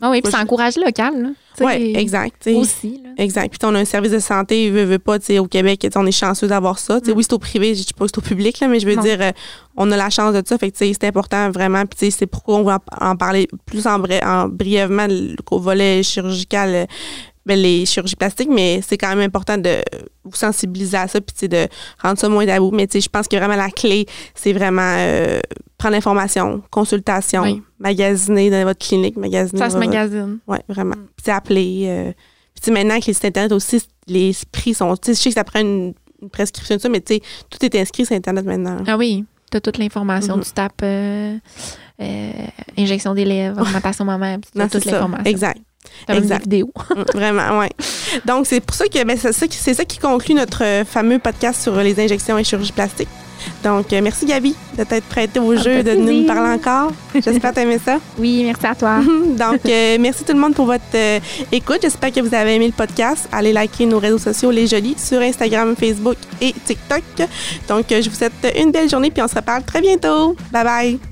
Ah oui, puis ça
je-
encourage le local.
Ouais, exact.
Aussi. Là.
Exact. Puis on a un service de santé, veut, veut pas, tu sais, au Québec, on est chanceux d'avoir ça.
Mm.
Oui, c'est au privé, je dis pas que c'est au public, là, mais je veux
Non.
dire, euh, on a la chance de ça. Fait que, tu sais, c'est important vraiment. Puis, tu sais, c'est pourquoi on va en, en parler plus en, en brièvement au volet chirurgical, euh, ben, les chirurgies plastiques, mais c'est quand même important de vous sensibiliser à ça, puis, de rendre ça moins tabou. Mais, tu sais, je pense que vraiment la clé, c'est vraiment euh, prendre l'information, consultation,
Oui.
magasiner dans votre clinique, magasiner.
Ça se
votre-
magasine.
oui, vraiment.
Mm.
Puis appeler. euh, puis tu sais, maintenant avec les sites Internet aussi, les prix sont. Je sais que ça prend une, une prescription de ça, mais tu sais, tout est inscrit sur Internet maintenant.
Ah oui, tu as toute l'information.
Mhm.
Tu tapes euh, euh, injection des lèvres, augmentation mammaire, puis tu as toute l'information.
Exact.
Des
exact.
vidéos.
Mm, Vraiment, oui. Donc, c'est pour ça que ben, c'est ça, qui- c'est ça qui conclut notre euh, fameux podcast sur les injections et chirurgie plastique. Donc, euh, merci Gabi de t'être prêtée au jeu, de nous parler encore. J'espère t'aimer ça.
Oui, merci à toi.
Donc, euh, merci tout le monde pour votre euh, écoute. J'espère que vous avez aimé le podcast. Allez liker nos réseaux sociaux, Les Jolis, sur Instagram, Facebook et TikTok. Donc, je vous souhaite une belle journée puis on se reparle très bientôt. Bye bye.